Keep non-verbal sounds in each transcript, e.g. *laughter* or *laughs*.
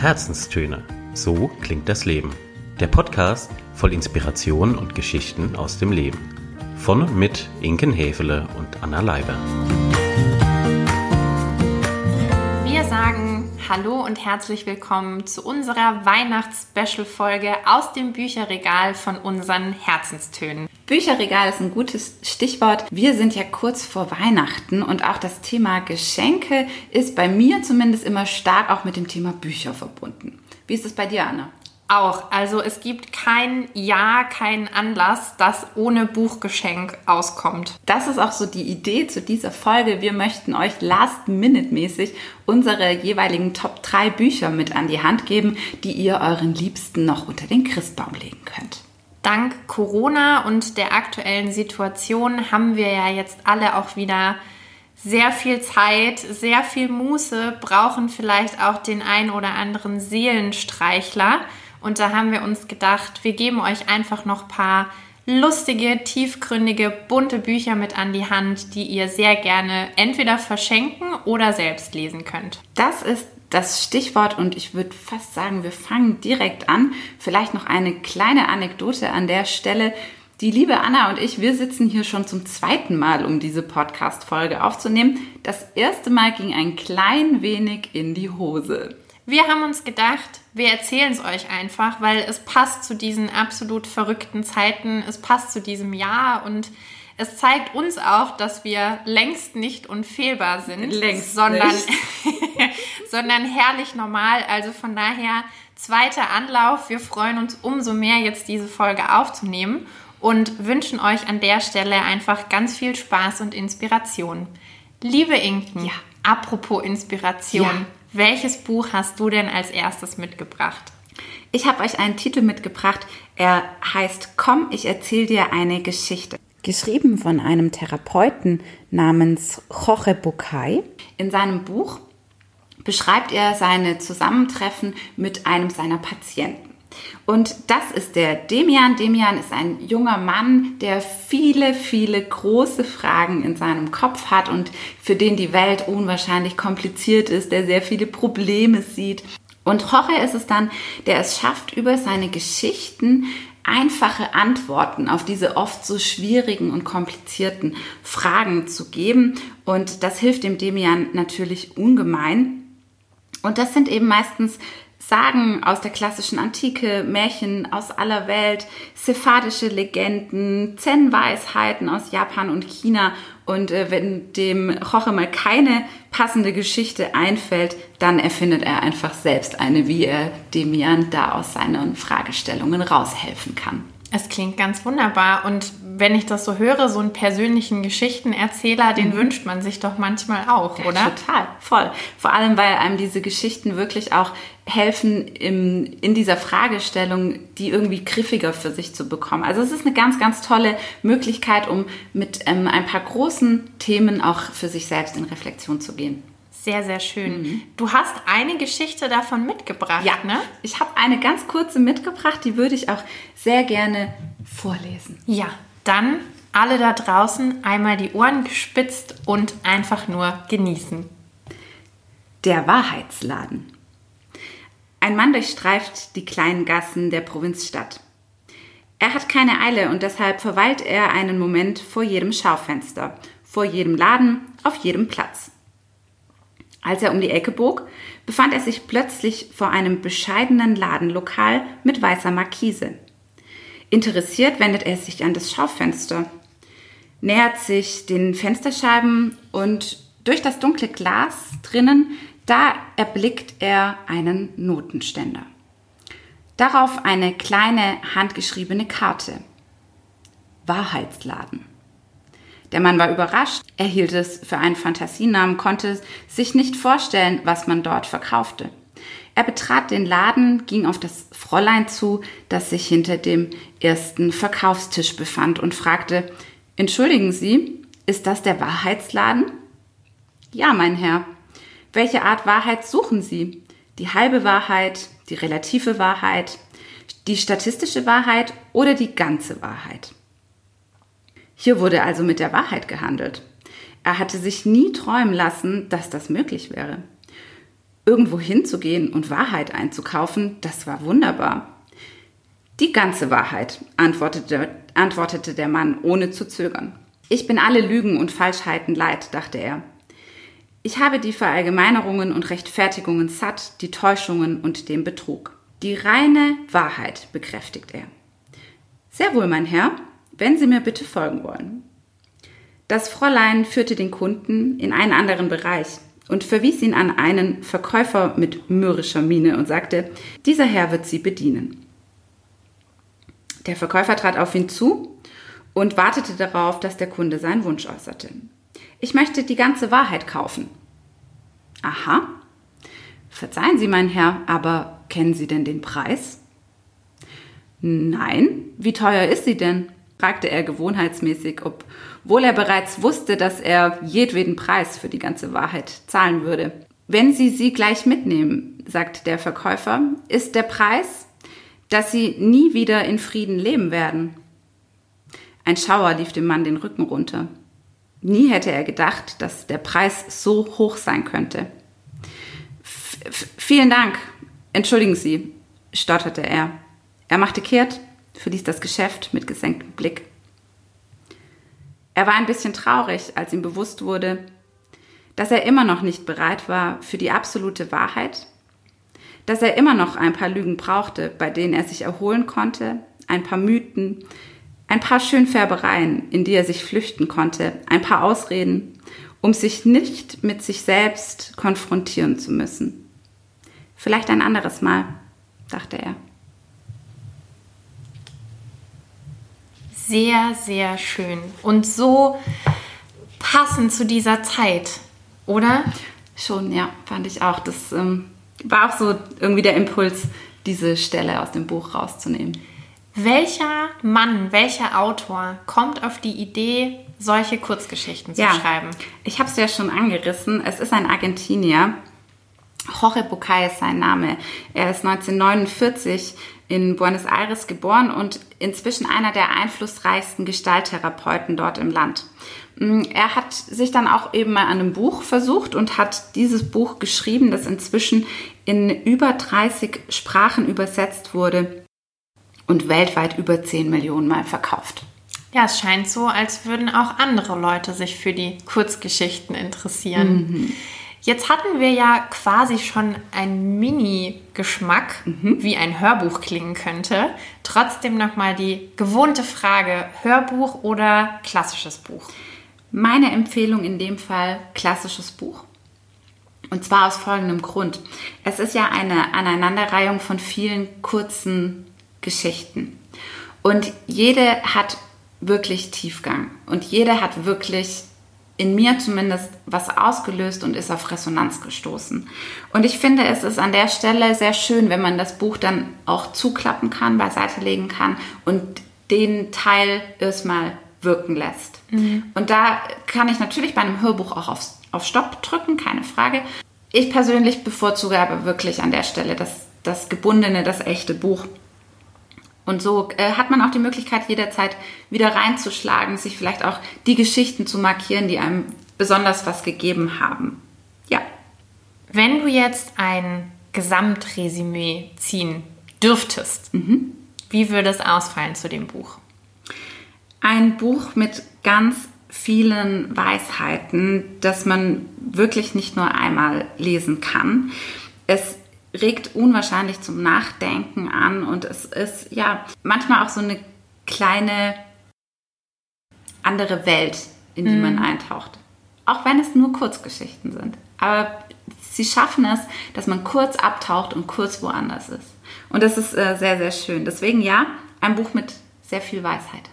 Herzenstöne. So klingt das Leben. Der Podcast voll Inspiration und Geschichten aus dem Leben. Von und mit Inken Hefele und Anna Leiber. Hallo und herzlich willkommen zu unserer Weihnachts-Special-Folge aus dem Bücherregal von unseren Herzenstönen. Bücherregal ist ein gutes Stichwort. Wir sind ja kurz vor Weihnachten und auch das Thema Geschenke ist bei mir zumindest immer stark auch mit dem Thema Bücher verbunden. Wie ist es bei dir, Anna? Auch. Also es gibt kein Jahr, keinen Anlass, das ohne Buchgeschenk auskommt. Das ist auch so die Idee zu dieser Folge. Wir möchten euch last-minute-mäßig unsere jeweiligen Top 3 Bücher mit an die Hand geben, die ihr euren Liebsten noch unter den Christbaum legen könnt. Dank Corona und der aktuellen Situation haben wir ja jetzt alle auch wieder sehr viel Zeit, sehr viel Muße, brauchen vielleicht auch den ein oder anderen Seelenstreichler. Und da haben wir uns gedacht, wir geben euch einfach noch ein paar lustige, tiefgründige, bunte Bücher mit an die Hand, die ihr sehr gerne entweder verschenken oder selbst lesen könnt. Das ist das Stichwort und ich würde fast sagen, wir fangen direkt an. Vielleicht noch eine kleine Anekdote an der Stelle. Die liebe Anna und ich, wir sitzen hier schon zum zweiten Mal, um diese Podcast-Folge aufzunehmen. Das erste Mal ging ein klein wenig in die Hose. Wir haben uns gedacht, wir erzählen es euch einfach, weil es passt zu diesen absolut verrückten Zeiten, es passt zu diesem Jahr und es zeigt uns auch, dass wir längst nicht unfehlbar sind, längst sondern, *laughs* sondern herrlich normal. Also von daher zweiter Anlauf. Wir freuen uns umso mehr, jetzt diese Folge aufzunehmen und wünschen euch an der Stelle einfach ganz viel Spaß und Inspiration. Liebe Inken, ja. apropos Inspiration, ja. Welches Buch hast du denn als erstes mitgebracht? Ich habe euch einen Titel mitgebracht. Er heißt Komm, ich erzähle dir eine Geschichte geschrieben von einem Therapeuten namens Jorge Bucay. In seinem Buch beschreibt er seine Zusammentreffen mit einem seiner Patienten. Und das ist der Demian. Demian ist ein junger Mann, der viele, viele große Fragen in seinem Kopf hat und für den die Welt unwahrscheinlich kompliziert ist, der sehr viele Probleme sieht. Und Jorge ist es dann, der es schafft, über seine Geschichten einfache Antworten auf diese oft so schwierigen und komplizierten Fragen zu geben. Und das hilft dem Demian natürlich ungemein. Und das sind eben meistens Sagen aus der klassischen Antike, Märchen aus aller Welt, sephardische Legenden, Zen-Weisheiten aus Japan und China. Und äh, wenn dem Jorge mal keine passende Geschichte einfällt, dann erfindet er einfach selbst eine, wie er Demian da aus seinen Fragestellungen raushelfen kann. Es klingt ganz wunderbar. Und wenn ich das so höre, so einen persönlichen Geschichtenerzähler, den mhm. wünscht man sich doch manchmal auch, ja, oder? Total, voll. Vor allem, weil einem diese Geschichten wirklich auch helfen, im, in dieser Fragestellung, die irgendwie griffiger für sich zu bekommen. Also es ist eine ganz, ganz tolle Möglichkeit, um mit ähm, ein paar großen Themen auch für sich selbst in Reflexion zu gehen. Sehr, sehr schön. Mhm. Du hast eine Geschichte davon mitgebracht, ja, ne? Ich habe eine ganz kurze mitgebracht, die würde ich auch sehr gerne vorlesen. Ja, dann alle da draußen einmal die Ohren gespitzt und einfach nur genießen. Der Wahrheitsladen. Ein Mann durchstreift die kleinen Gassen der Provinzstadt. Er hat keine Eile und deshalb verweilt er einen Moment vor jedem Schaufenster, vor jedem Laden, auf jedem Platz. Als er um die Ecke bog, befand er sich plötzlich vor einem bescheidenen Ladenlokal mit weißer Markise. Interessiert wendet er sich an das Schaufenster, nähert sich den Fensterscheiben und durch das dunkle Glas drinnen, da erblickt er einen Notenständer. Darauf eine kleine handgeschriebene Karte. Wahrheitsladen. Der Mann war überrascht, er hielt es für einen Fantasienamen, konnte sich nicht vorstellen, was man dort verkaufte. Er betrat den Laden, ging auf das Fräulein zu, das sich hinter dem ersten Verkaufstisch befand und fragte, Entschuldigen Sie, ist das der Wahrheitsladen? Ja, mein Herr. Welche Art Wahrheit suchen Sie? Die halbe Wahrheit, die relative Wahrheit, die statistische Wahrheit oder die ganze Wahrheit? Hier wurde also mit der Wahrheit gehandelt. Er hatte sich nie träumen lassen, dass das möglich wäre. irgendwo hinzugehen und Wahrheit einzukaufen, das war wunderbar. Die ganze Wahrheit, antwortete, antwortete der Mann, ohne zu zögern. Ich bin alle Lügen und Falschheiten leid, dachte er. Ich habe die Verallgemeinerungen und Rechtfertigungen satt, die Täuschungen und den Betrug. Die reine Wahrheit, bekräftigt er. Sehr wohl, mein Herr, wenn Sie mir bitte folgen wollen. Das Fräulein führte den Kunden in einen anderen Bereich und verwies ihn an einen Verkäufer mit mürrischer Miene und sagte, dieser Herr wird Sie bedienen. Der Verkäufer trat auf ihn zu und wartete darauf, dass der Kunde seinen Wunsch äußerte. Ich möchte die ganze Wahrheit kaufen. Aha. Verzeihen Sie, mein Herr, aber kennen Sie denn den Preis? Nein. Wie teuer ist sie denn? Fragte er gewohnheitsmäßig, obwohl er bereits wusste, dass er jedweden Preis für die ganze Wahrheit zahlen würde. Wenn Sie sie gleich mitnehmen, sagt der Verkäufer, ist der Preis, dass Sie nie wieder in Frieden leben werden. Ein Schauer lief dem Mann den Rücken runter. Nie hätte er gedacht, dass der Preis so hoch sein könnte. F vielen Dank. Entschuldigen Sie, stotterte er. Er machte kehrt, verließ das Geschäft mit gesenktem Blick. Er war ein bisschen traurig, als ihm bewusst wurde, dass er immer noch nicht bereit war für die absolute Wahrheit, dass er immer noch ein paar Lügen brauchte, bei denen er sich erholen konnte, ein paar Mythen, ein paar Schönfärbereien, in die er sich flüchten konnte, ein paar Ausreden, um sich nicht mit sich selbst konfrontieren zu müssen. Vielleicht ein anderes Mal, dachte er. Sehr, sehr schön und so passend zu dieser Zeit, oder? Schon, ja, fand ich auch. Das ähm, war auch so irgendwie der Impuls, diese Stelle aus dem Buch rauszunehmen. Welcher Mann, welcher Autor kommt auf die Idee, solche Kurzgeschichten zu ja, schreiben? Ich habe es ja schon angerissen. Es ist ein Argentinier. Jorge Bucay ist sein Name. Er ist 1949 in Buenos Aires geboren und inzwischen einer der einflussreichsten Gestalttherapeuten dort im Land. Mm, er hat sich dann auch eben mal an einem Buch versucht und hat dieses Buch geschrieben, das inzwischen in über 30 Sprachen übersetzt wurde und weltweit über 10 Millionen Mal verkauft. Ja, es scheint so, als würden auch andere Leute sich für die Kurzgeschichten interessieren. Mhm. Jetzt hatten wir ja quasi schon einen Mini-Geschmack, mhm. wie ein Hörbuch klingen könnte. Trotzdem nochmal die gewohnte Frage, Hörbuch oder klassisches Buch? Meine Empfehlung in dem Fall klassisches Buch. Und zwar aus folgendem Grund. Es ist ja eine Aneinanderreihung von vielen kurzen Geschichten. Und jede hat wirklich Tiefgang und jede hat wirklich in mir zumindest was ausgelöst und ist auf Resonanz gestoßen. Und ich finde, es ist an der Stelle sehr schön, wenn man das Buch dann auch zuklappen kann, beiseite legen kann und den Teil erstmal wirken lässt. Mhm. Und da kann ich natürlich bei einem Hörbuch auch auf, auf Stopp drücken, keine Frage. Ich persönlich bevorzuge aber wirklich an der Stelle das, das gebundene, das echte Buch. Und so äh, hat man auch die Möglichkeit, jederzeit wieder reinzuschlagen, sich vielleicht auch die Geschichten zu markieren, die einem besonders was gegeben haben. Ja. Wenn du jetzt ein Gesamtresümee ziehen dürftest, mhm. wie würde es ausfallen zu dem Buch? Ein Buch mit ganz vielen Weisheiten, das man wirklich nicht nur einmal lesen kann. Es regt unwahrscheinlich zum Nachdenken an und es ist ja manchmal auch so eine kleine andere Welt, in die mhm. man eintaucht. Auch wenn es nur Kurzgeschichten sind. Aber sie schaffen es, dass man kurz abtaucht und kurz woanders ist. Und das ist äh, sehr, sehr schön. Deswegen ja, ein Buch mit sehr viel Weisheit.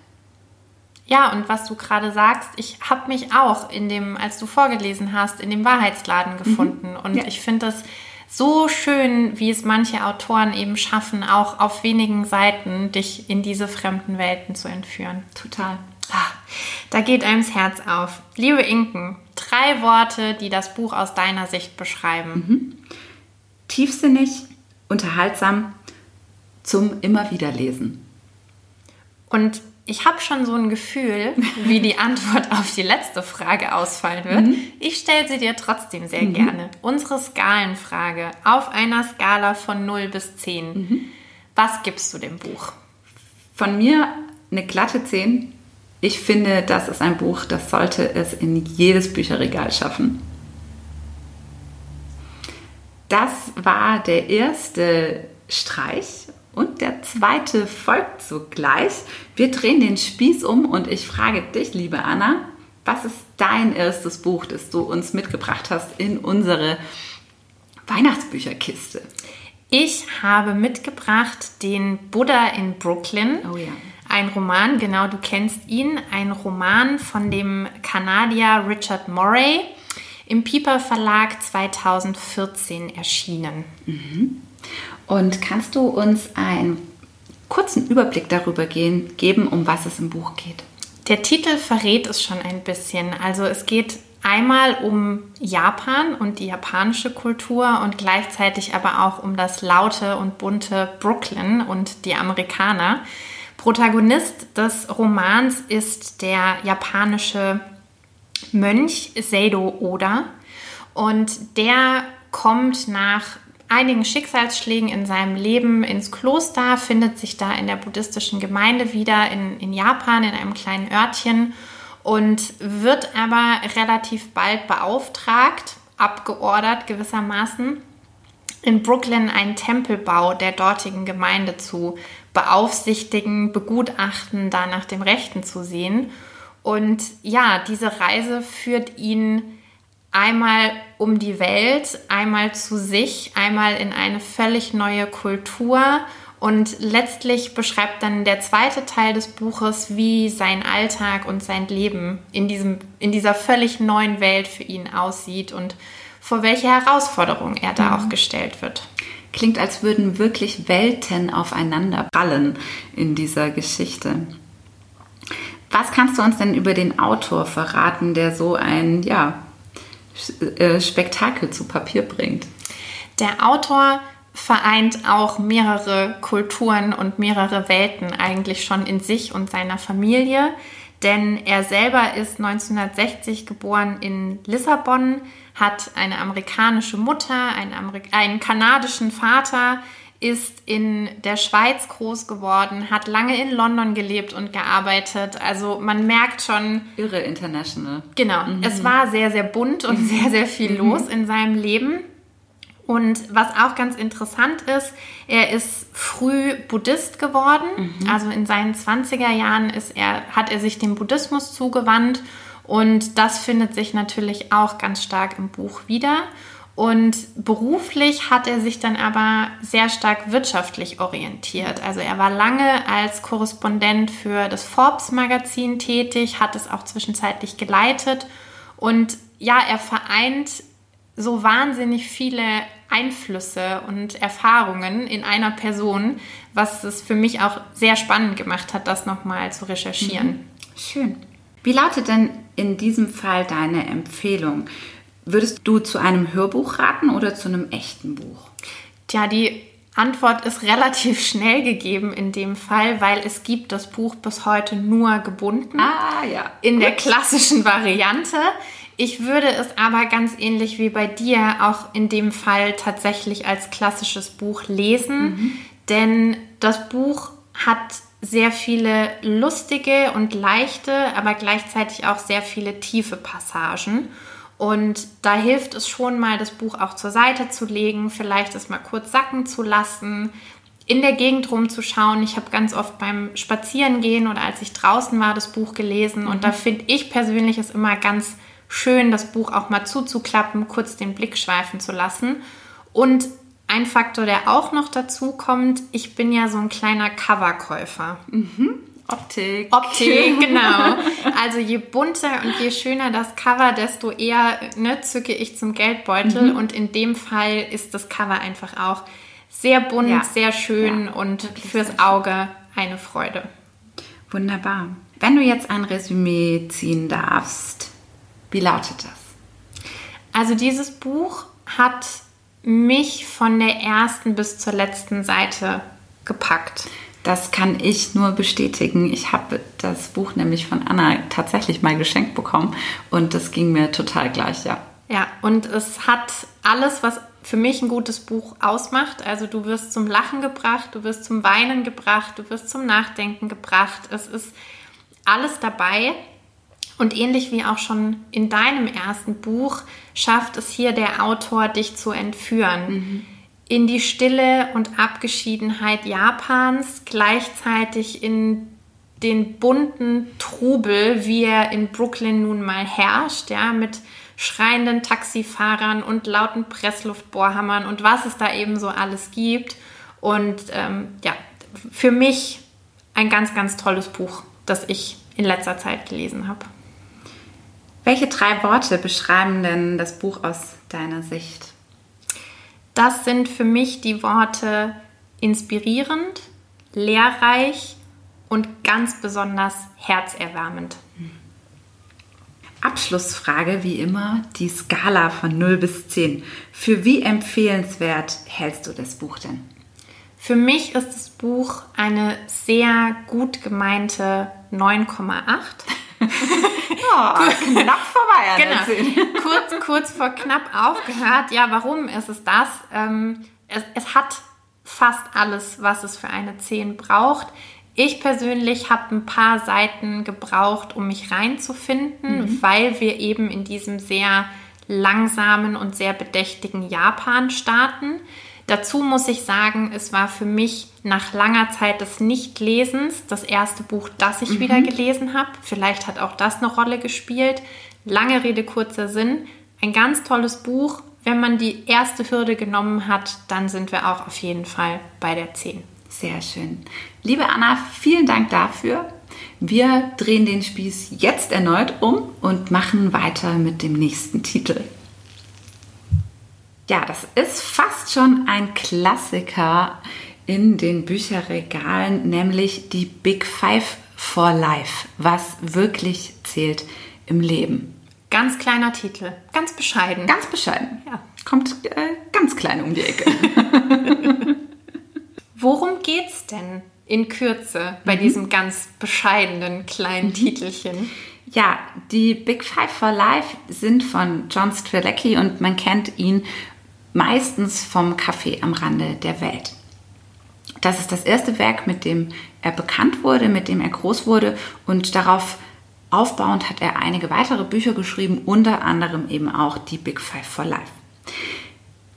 Ja, und was du gerade sagst, ich habe mich auch in dem, als du vorgelesen hast, in dem Wahrheitsladen mhm. gefunden. Mhm. Und ja. ich finde das so schön, wie es manche Autoren eben schaffen, auch auf wenigen Seiten dich in diese fremden Welten zu entführen. Total. Ah, da geht einem das Herz auf. Liebe Inken, drei Worte, die das Buch aus deiner Sicht beschreiben. Mhm. Tiefsinnig, unterhaltsam, zum immer wieder lesen. Und ich habe schon so ein Gefühl, wie die Antwort auf die letzte Frage ausfallen wird. Mhm. Ich stelle sie dir trotzdem sehr mhm. gerne. Unsere Skalenfrage auf einer Skala von 0 bis 10. Mhm. Was gibst du dem Buch? Von mir eine glatte 10. Ich finde, das ist ein Buch, das sollte es in jedes Bücherregal schaffen. Das war der erste Streich und der zweite folgt sogleich. Wir drehen den Spieß um und ich frage dich, liebe Anna, was ist dein erstes Buch, das du uns mitgebracht hast in unsere Weihnachtsbücherkiste? Ich habe mitgebracht den Buddha in Brooklyn. Oh ja. Ein Roman, genau, du kennst ihn. Ein Roman von dem Kanadier Richard Morey. Im Piper Verlag 2014 erschienen. Mhm. Und kannst du uns einen kurzen Überblick darüber gehen, geben, um was es im Buch geht? Der Titel verrät es schon ein bisschen. Also es geht einmal um Japan und die japanische Kultur und gleichzeitig aber auch um das laute und bunte Brooklyn und die Amerikaner. Protagonist des Romans ist der japanische Mönch Seido Oda und der kommt nach einigen Schicksalsschlägen in seinem Leben ins Kloster, findet sich da in der buddhistischen Gemeinde wieder in, in Japan, in einem kleinen Örtchen und wird aber relativ bald beauftragt, abgeordert gewissermaßen, in Brooklyn einen Tempelbau der dortigen Gemeinde zu beaufsichtigen, begutachten, da nach dem Rechten zu sehen. Und ja, diese Reise führt ihn einmal um die Welt, einmal zu sich, einmal in eine völlig neue Kultur. Und letztlich beschreibt dann der zweite Teil des Buches, wie sein Alltag und sein Leben in, diesem, in dieser völlig neuen Welt für ihn aussieht und vor welche Herausforderungen er da mhm. auch gestellt wird. Klingt, als würden wirklich Welten aufeinander prallen in dieser Geschichte. Was kannst du uns denn über den Autor verraten, der so ein ja, Spektakel zu Papier bringt. Der Autor vereint auch mehrere Kulturen und mehrere Welten eigentlich schon in sich und seiner Familie. Denn er selber ist 1960 geboren in Lissabon, hat eine amerikanische Mutter, einen, Amerik einen kanadischen Vater, ist in der Schweiz groß geworden, hat lange in London gelebt und gearbeitet. Also man merkt schon. Irre international. Genau. Mhm. Es war sehr, sehr bunt und mhm. sehr, sehr viel mhm. los in seinem Leben. Und was auch ganz interessant ist, er ist früh Buddhist geworden. Mhm. Also in seinen 20er Jahren ist er, hat er sich dem Buddhismus zugewandt. Und das findet sich natürlich auch ganz stark im Buch wieder. Und beruflich hat er sich dann aber sehr stark wirtschaftlich orientiert. Also er war lange als Korrespondent für das Forbes-Magazin tätig, hat es auch zwischenzeitlich geleitet. Und ja, er vereint so wahnsinnig viele Einflüsse und Erfahrungen in einer Person, was es für mich auch sehr spannend gemacht hat, das nochmal zu recherchieren. Mhm. Schön. Wie lautet denn in diesem Fall deine Empfehlung? Würdest du zu einem Hörbuch raten oder zu einem echten Buch? Tja, die Antwort ist relativ schnell gegeben in dem Fall, weil es gibt das Buch bis heute nur gebunden. Ah, ja. In Gut. der klassischen Variante. Ich würde es aber ganz ähnlich wie bei dir auch in dem Fall tatsächlich als klassisches Buch lesen, mhm. denn das Buch hat sehr viele lustige und leichte, aber gleichzeitig auch sehr viele tiefe Passagen. Und da hilft es schon mal, das Buch auch zur Seite zu legen, vielleicht es mal kurz sacken zu lassen, in der Gegend rumzuschauen. Ich habe ganz oft beim Spazierengehen oder als ich draußen war, das Buch gelesen. Mhm. Und da finde ich persönlich es immer ganz schön, das Buch auch mal zuzuklappen, kurz den Blick schweifen zu lassen. Und ein Faktor, der auch noch dazu kommt, ich bin ja so ein kleiner Coverkäufer. Mhm. Optik. Optik, *laughs* genau. Also je bunter und je schöner das Cover, desto eher ne, zücke ich zum Geldbeutel. Mhm. Und in dem Fall ist das Cover einfach auch sehr bunt, ja. sehr schön ja, und fürs Auge eine Freude. Wunderbar. Wenn du jetzt ein Resümee ziehen darfst, wie lautet das? Also dieses Buch hat mich von der ersten bis zur letzten Seite gepackt. Das kann ich nur bestätigen. Ich habe das Buch nämlich von Anna tatsächlich mal geschenkt bekommen und das ging mir total gleich, ja. Ja, und es hat alles, was für mich ein gutes Buch ausmacht. Also du wirst zum Lachen gebracht, du wirst zum Weinen gebracht, du wirst zum Nachdenken gebracht. Es ist alles dabei. Und ähnlich wie auch schon in deinem ersten Buch schafft es hier der Autor, dich zu entführen. Mhm. In die Stille und Abgeschiedenheit Japans, gleichzeitig in den bunten Trubel, wie er in Brooklyn nun mal herrscht, ja, mit schreienden Taxifahrern und lauten Pressluftbohrhammern und was es da eben so alles gibt. Und ähm, ja, für mich ein ganz, ganz tolles Buch, das ich in letzter Zeit gelesen habe. Welche drei Worte beschreiben denn das Buch aus deiner Sicht? Das sind für mich die Worte inspirierend, lehrreich und ganz besonders herzerwärmend. Abschlussfrage wie immer die Skala von 0 bis 10. Für wie empfehlenswert hältst du das Buch denn? Für mich ist das Buch eine sehr gut gemeinte 9,8. *laughs* oh, knapp vorbei. Genau. *laughs* kurz, kurz vor knapp aufgehört. Ja, warum ist es das? Ähm, es, es hat fast alles, was es für eine 10 braucht. Ich persönlich habe ein paar Seiten gebraucht, um mich reinzufinden, mhm. weil wir eben in diesem sehr langsamen und sehr bedächtigen Japan starten. Dazu muss ich sagen, es war für mich nach langer Zeit des Nichtlesens das erste Buch, das ich mhm. wieder gelesen habe. Vielleicht hat auch das eine Rolle gespielt. Lange Rede, kurzer Sinn. Ein ganz tolles Buch. Wenn man die erste Hürde genommen hat, dann sind wir auch auf jeden Fall bei der 10. Sehr schön. Liebe Anna, vielen Dank dafür. Wir drehen den Spieß jetzt erneut um und machen weiter mit dem nächsten Titel. Ja, das ist fast schon ein Klassiker in den Bücherregalen, nämlich die Big Five for Life, was wirklich zählt im Leben. Ganz kleiner Titel, ganz bescheiden. Ganz bescheiden, ja. Kommt äh, ganz klein um die Ecke. *laughs* Worum geht's denn in Kürze bei mhm. diesem ganz bescheidenen kleinen mhm. Titelchen? Ja, die Big Five for Life sind von John Strzelecki und man kennt ihn meistens vom Café am Rande der Welt. Das ist das erste Werk, mit dem er bekannt wurde, mit dem er groß wurde und darauf aufbauend hat er einige weitere Bücher geschrieben, unter anderem eben auch die Big Five for Life.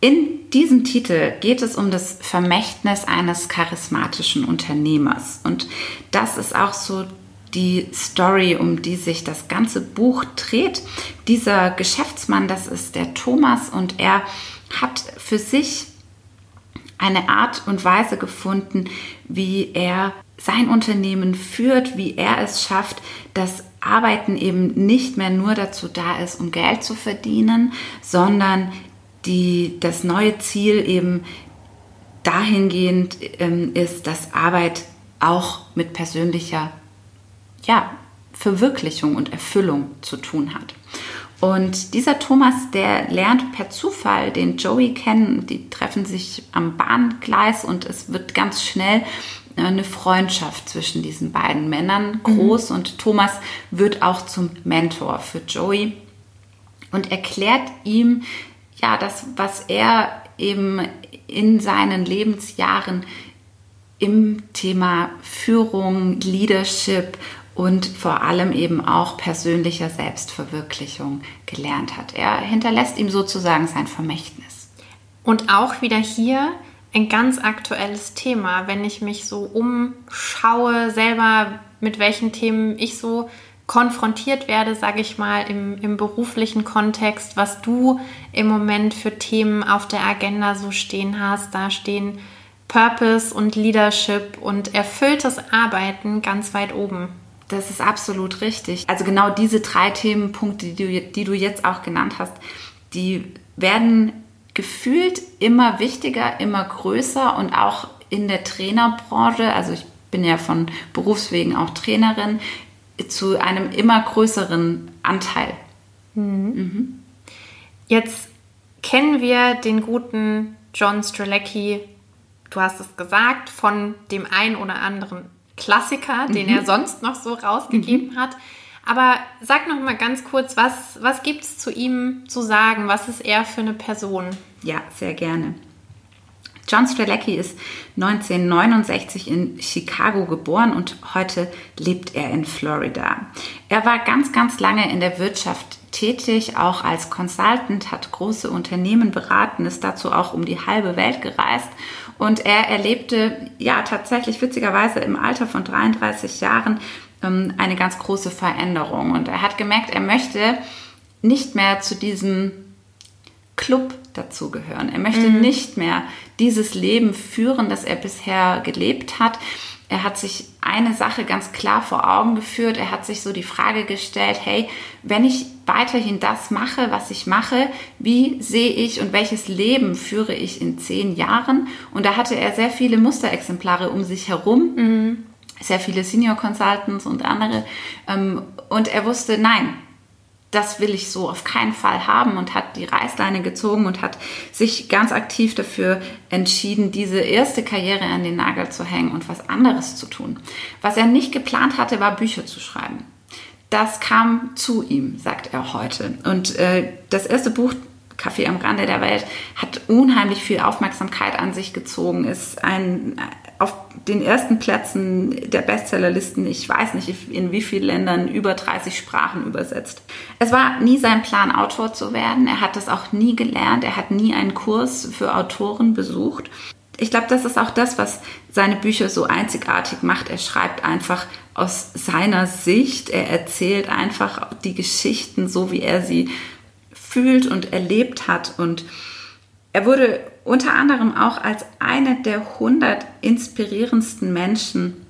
In diesem Titel geht es um das Vermächtnis eines charismatischen Unternehmers und das ist auch so die Story, um die sich das ganze Buch dreht. Dieser Geschäftsmann, das ist der Thomas und er hat für sich eine Art und Weise gefunden, wie er sein Unternehmen führt, wie er es schafft, dass Arbeiten eben nicht mehr nur dazu da ist, um Geld zu verdienen, sondern die, das neue Ziel eben dahingehend ähm, ist, dass Arbeit auch mit persönlicher ja, Verwirklichung und Erfüllung zu tun hat. Und dieser Thomas, der lernt per Zufall den Joey kennen. Die treffen sich am Bahngleis und es wird ganz schnell eine Freundschaft zwischen diesen beiden Männern groß. Mhm. Und Thomas wird auch zum Mentor für Joey und erklärt ihm, ja, das, was er eben in seinen Lebensjahren im Thema Führung, Leadership und vor allem eben auch persönlicher Selbstverwirklichung gelernt hat. Er hinterlässt ihm sozusagen sein Vermächtnis. Und auch wieder hier ein ganz aktuelles Thema, wenn ich mich so umschaue, selber mit welchen Themen ich so konfrontiert werde, sage ich mal, im, im beruflichen Kontext, was du im Moment für Themen auf der Agenda so stehen hast. Da stehen Purpose und Leadership und erfülltes Arbeiten ganz weit oben. Das ist absolut richtig. Also genau diese drei Themenpunkte, die du, die du jetzt auch genannt hast, die werden gefühlt immer wichtiger, immer größer und auch in der Trainerbranche, also ich bin ja von Berufswegen auch Trainerin, zu einem immer größeren Anteil. Mhm. Mhm. Jetzt kennen wir den guten John Strelecki du hast es gesagt, von dem ein oder anderen Klassiker, den mhm. er sonst noch so rausgegeben mhm. hat. Aber sag noch mal ganz kurz, was, was gibt es zu ihm zu sagen? Was ist er für eine Person? Ja, sehr gerne. John Strelecki ist 1969 in Chicago geboren und heute lebt er in Florida. Er war ganz, ganz lange in der Wirtschaft tätig, auch als Consultant, hat große Unternehmen beraten, ist dazu auch um die halbe Welt gereist und er erlebte ja tatsächlich witzigerweise im Alter von 33 Jahren ähm, eine ganz große Veränderung und er hat gemerkt, er möchte nicht mehr zu diesem Club dazugehören. Er möchte mhm. nicht mehr dieses Leben führen, das er bisher gelebt hat. Er hat sich eine Sache ganz klar vor Augen geführt. Er hat sich so die Frage gestellt, hey, wenn ich weiterhin das mache, was ich mache, wie sehe ich und welches Leben führe ich in zehn Jahren? Und da hatte er sehr viele Musterexemplare um sich herum. Mhm. Sehr viele Senior Consultants und andere. Ähm, und er wusste, nein, das will ich so auf keinen Fall haben und hat die Reißleine gezogen und hat sich ganz aktiv dafür entschieden, diese erste Karriere an den Nagel zu hängen und was anderes zu tun. Was er nicht geplant hatte, war Bücher zu schreiben. Das kam zu ihm, sagt er heute. Und äh, das erste Buch, Kaffee am Rande der Welt, hat unheimlich viel Aufmerksamkeit an sich gezogen, ist ein auf den ersten Plätzen der Bestsellerlisten, ich weiß nicht in wie vielen Ländern, über 30 Sprachen übersetzt. Es war nie sein Plan, Autor zu werden. Er hat das auch nie gelernt. Er hat nie einen Kurs für Autoren besucht. Ich glaube, das ist auch das, was seine Bücher so einzigartig macht. Er schreibt einfach aus seiner Sicht. Er erzählt einfach die Geschichten so, wie er sie fühlt und erlebt hat. Und er wurde unter anderem auch als eine der 100 inspirierendsten Menschen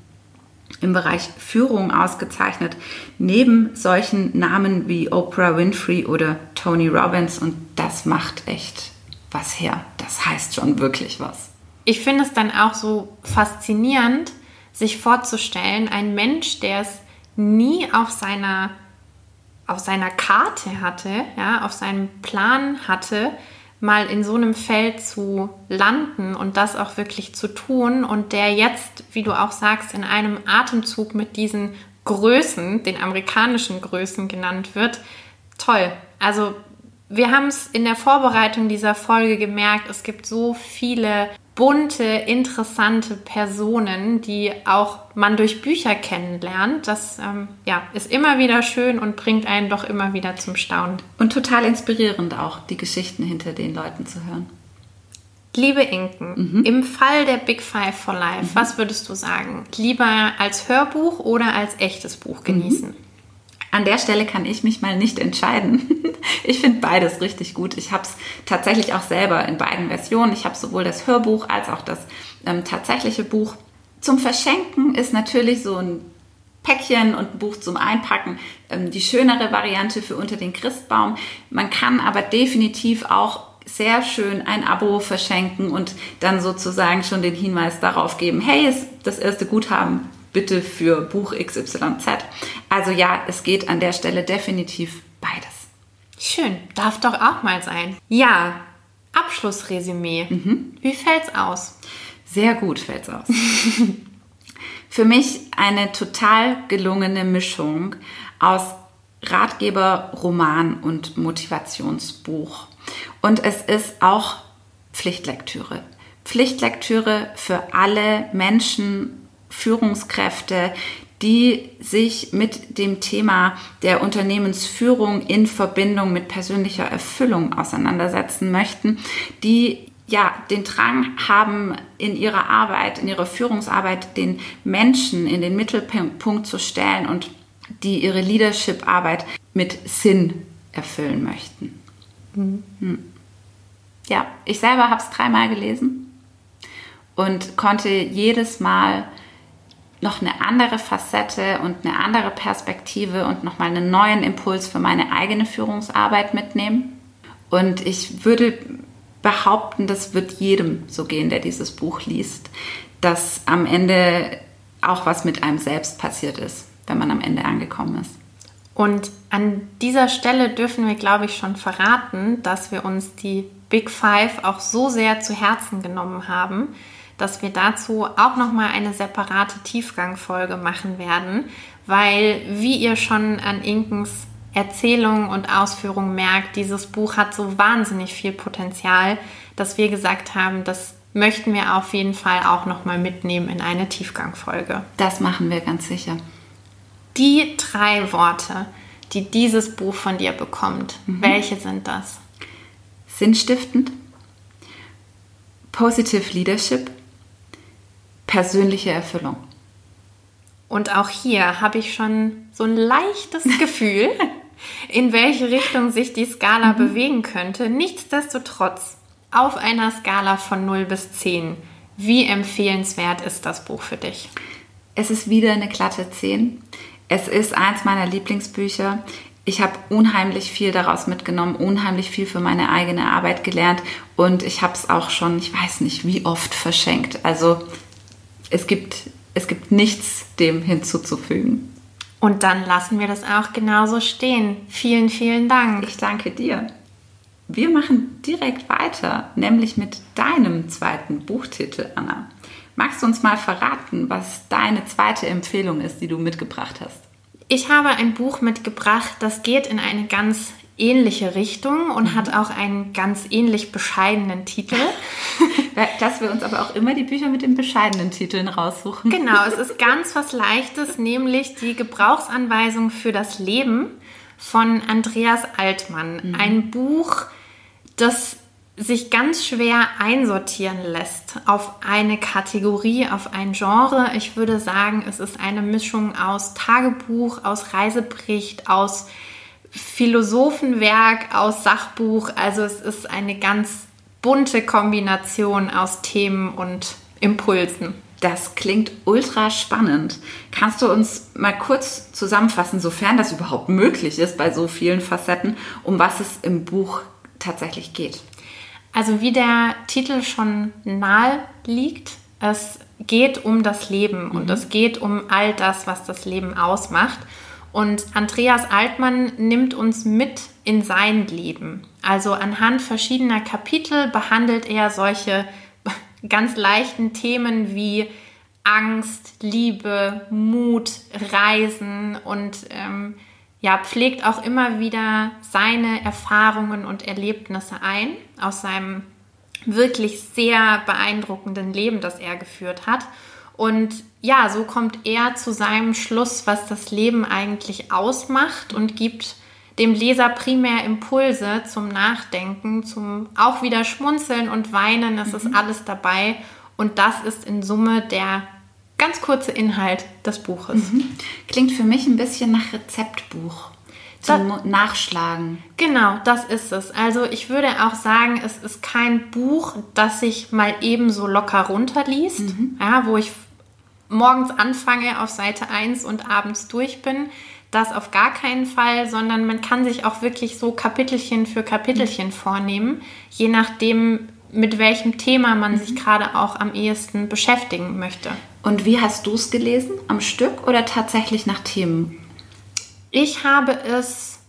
im Bereich Führung ausgezeichnet, neben solchen Namen wie Oprah Winfrey oder Tony Robbins. Und das macht echt was her. Das heißt schon wirklich was. Ich finde es dann auch so faszinierend, sich vorzustellen, ein Mensch, der es nie auf seiner, auf seiner Karte hatte, ja, auf seinem Plan hatte, mal in so einem Feld zu landen und das auch wirklich zu tun und der jetzt, wie du auch sagst, in einem Atemzug mit diesen Größen, den amerikanischen Größen genannt wird, toll. Also wir haben es in der Vorbereitung dieser Folge gemerkt, es gibt so viele bunte, interessante Personen, die auch man durch Bücher kennenlernt. Das ähm, ja, ist immer wieder schön und bringt einen doch immer wieder zum Staunen. Und total inspirierend auch, die Geschichten hinter den Leuten zu hören. Liebe Inken, mhm. im Fall der Big Five for Life, mhm. was würdest du sagen? Lieber als Hörbuch oder als echtes Buch genießen? Mhm. An der Stelle kann ich mich mal nicht entscheiden. *laughs* Ich finde beides richtig gut. Ich habe es tatsächlich auch selber in beiden Versionen. Ich habe sowohl das Hörbuch als auch das ähm, tatsächliche Buch. Zum Verschenken ist natürlich so ein Päckchen und ein Buch zum Einpacken ähm, die schönere Variante für unter den Christbaum. Man kann aber definitiv auch sehr schön ein Abo verschenken und dann sozusagen schon den Hinweis darauf geben, hey, das erste Guthaben bitte für Buch XYZ. Also ja, es geht an der Stelle definitiv beides. Schön, darf doch auch mal sein. Ja, Abschlussresümee. Mhm. Wie fällt's aus? Sehr gut fällt's aus. *laughs* für mich eine total gelungene Mischung aus Ratgeber, Roman und Motivationsbuch. Und es ist auch Pflichtlektüre. Pflichtlektüre für alle Menschen Führungskräfte, die sich mit dem Thema der Unternehmensführung in Verbindung mit persönlicher Erfüllung auseinandersetzen möchten, die ja, den Drang haben, in ihrer Arbeit, in ihrer Führungsarbeit den Menschen in den Mittelpunkt zu stellen und die ihre Leadership-Arbeit mit Sinn erfüllen möchten. Mhm. Hm. Ja, ich selber habe es dreimal gelesen und konnte jedes Mal noch eine andere Facette und eine andere Perspektive und nochmal einen neuen Impuls für meine eigene Führungsarbeit mitnehmen. Und ich würde behaupten, das wird jedem so gehen, der dieses Buch liest, dass am Ende auch was mit einem selbst passiert ist, wenn man am Ende angekommen ist. Und an dieser Stelle dürfen wir, glaube ich, schon verraten, dass wir uns die Big Five auch so sehr zu Herzen genommen haben, dass wir dazu auch noch mal eine separate Tiefgangfolge machen werden, weil wie ihr schon an Inkens Erzählung und Ausführung merkt, dieses Buch hat so wahnsinnig viel Potenzial, dass wir gesagt haben, das möchten wir auf jeden Fall auch noch mal mitnehmen in eine Tiefgangfolge. Das machen wir ganz sicher. Die drei Worte, die dieses Buch von dir bekommt, mhm. welche sind das? Sinnstiftend, Positive Leadership, persönliche Erfüllung. Und auch hier habe ich schon so ein leichtes *laughs* Gefühl, in welche Richtung sich die Skala mhm. bewegen könnte. Nichtsdestotrotz, auf einer Skala von 0 bis 10, wie empfehlenswert ist das Buch für dich? Es ist wieder eine glatte 10. Es ist eins meiner Lieblingsbücher. Ich habe unheimlich viel daraus mitgenommen, unheimlich viel für meine eigene Arbeit gelernt und ich habe es auch schon, ich weiß nicht, wie oft verschenkt. Also es gibt, es gibt nichts dem hinzuzufügen. Und dann lassen wir das auch genauso stehen. Vielen, vielen Dank. Ich danke dir. Wir machen direkt weiter, nämlich mit deinem zweiten Buchtitel, Anna. Magst du uns mal verraten, was deine zweite Empfehlung ist, die du mitgebracht hast? Ich habe ein Buch mitgebracht, das geht in eine ganz ähnliche Richtung und mhm. hat auch einen ganz ähnlich bescheidenen Titel. *laughs* Dass wir uns aber auch immer die Bücher mit den bescheidenen Titeln raussuchen. Genau, es *laughs* ist ganz was Leichtes, nämlich die Gebrauchsanweisung für das Leben von Andreas Altmann. Mhm. Ein Buch, das sich ganz schwer einsortieren lässt auf eine Kategorie, auf ein Genre. Ich würde sagen, es ist eine Mischung aus Tagebuch, aus Reisebericht, aus Philosophenwerk, aus Sachbuch. Also es ist eine ganz bunte Kombination aus Themen und Impulsen. Das klingt ultra spannend. Kannst du uns mal kurz zusammenfassen, sofern das überhaupt möglich ist bei so vielen Facetten, um was es im Buch tatsächlich geht? Also wie der Titel schon nahe liegt, es geht um das Leben mhm. und es geht um all das, was das Leben ausmacht. Und Andreas Altmann nimmt uns mit in sein Leben. Also anhand verschiedener Kapitel behandelt er solche *laughs* ganz leichten Themen wie Angst, Liebe, Mut, Reisen und ähm, ja, pflegt auch immer wieder seine Erfahrungen und Erlebnisse ein aus seinem wirklich sehr beeindruckenden Leben, das er geführt hat. Und ja, so kommt er zu seinem Schluss, was das Leben eigentlich ausmacht und gibt dem Leser primär Impulse zum Nachdenken, zum auch wieder Schmunzeln und Weinen. Es mhm. ist alles dabei. Und das ist in Summe der ganz kurze Inhalt des Buches. Mhm. Klingt für mich ein bisschen nach Rezeptbuch. Zum das, Nachschlagen. Genau, das ist es. Also ich würde auch sagen, es ist kein Buch, das sich mal eben so locker runterliest, mhm. ja, wo ich morgens anfange auf Seite 1 und abends durch bin. Das auf gar keinen Fall, sondern man kann sich auch wirklich so Kapitelchen für Kapitelchen mhm. vornehmen, je nachdem, mit welchem Thema man sich mhm. gerade auch am ehesten beschäftigen möchte. Und wie hast du es gelesen? Am Stück oder tatsächlich nach Themen? Ich habe es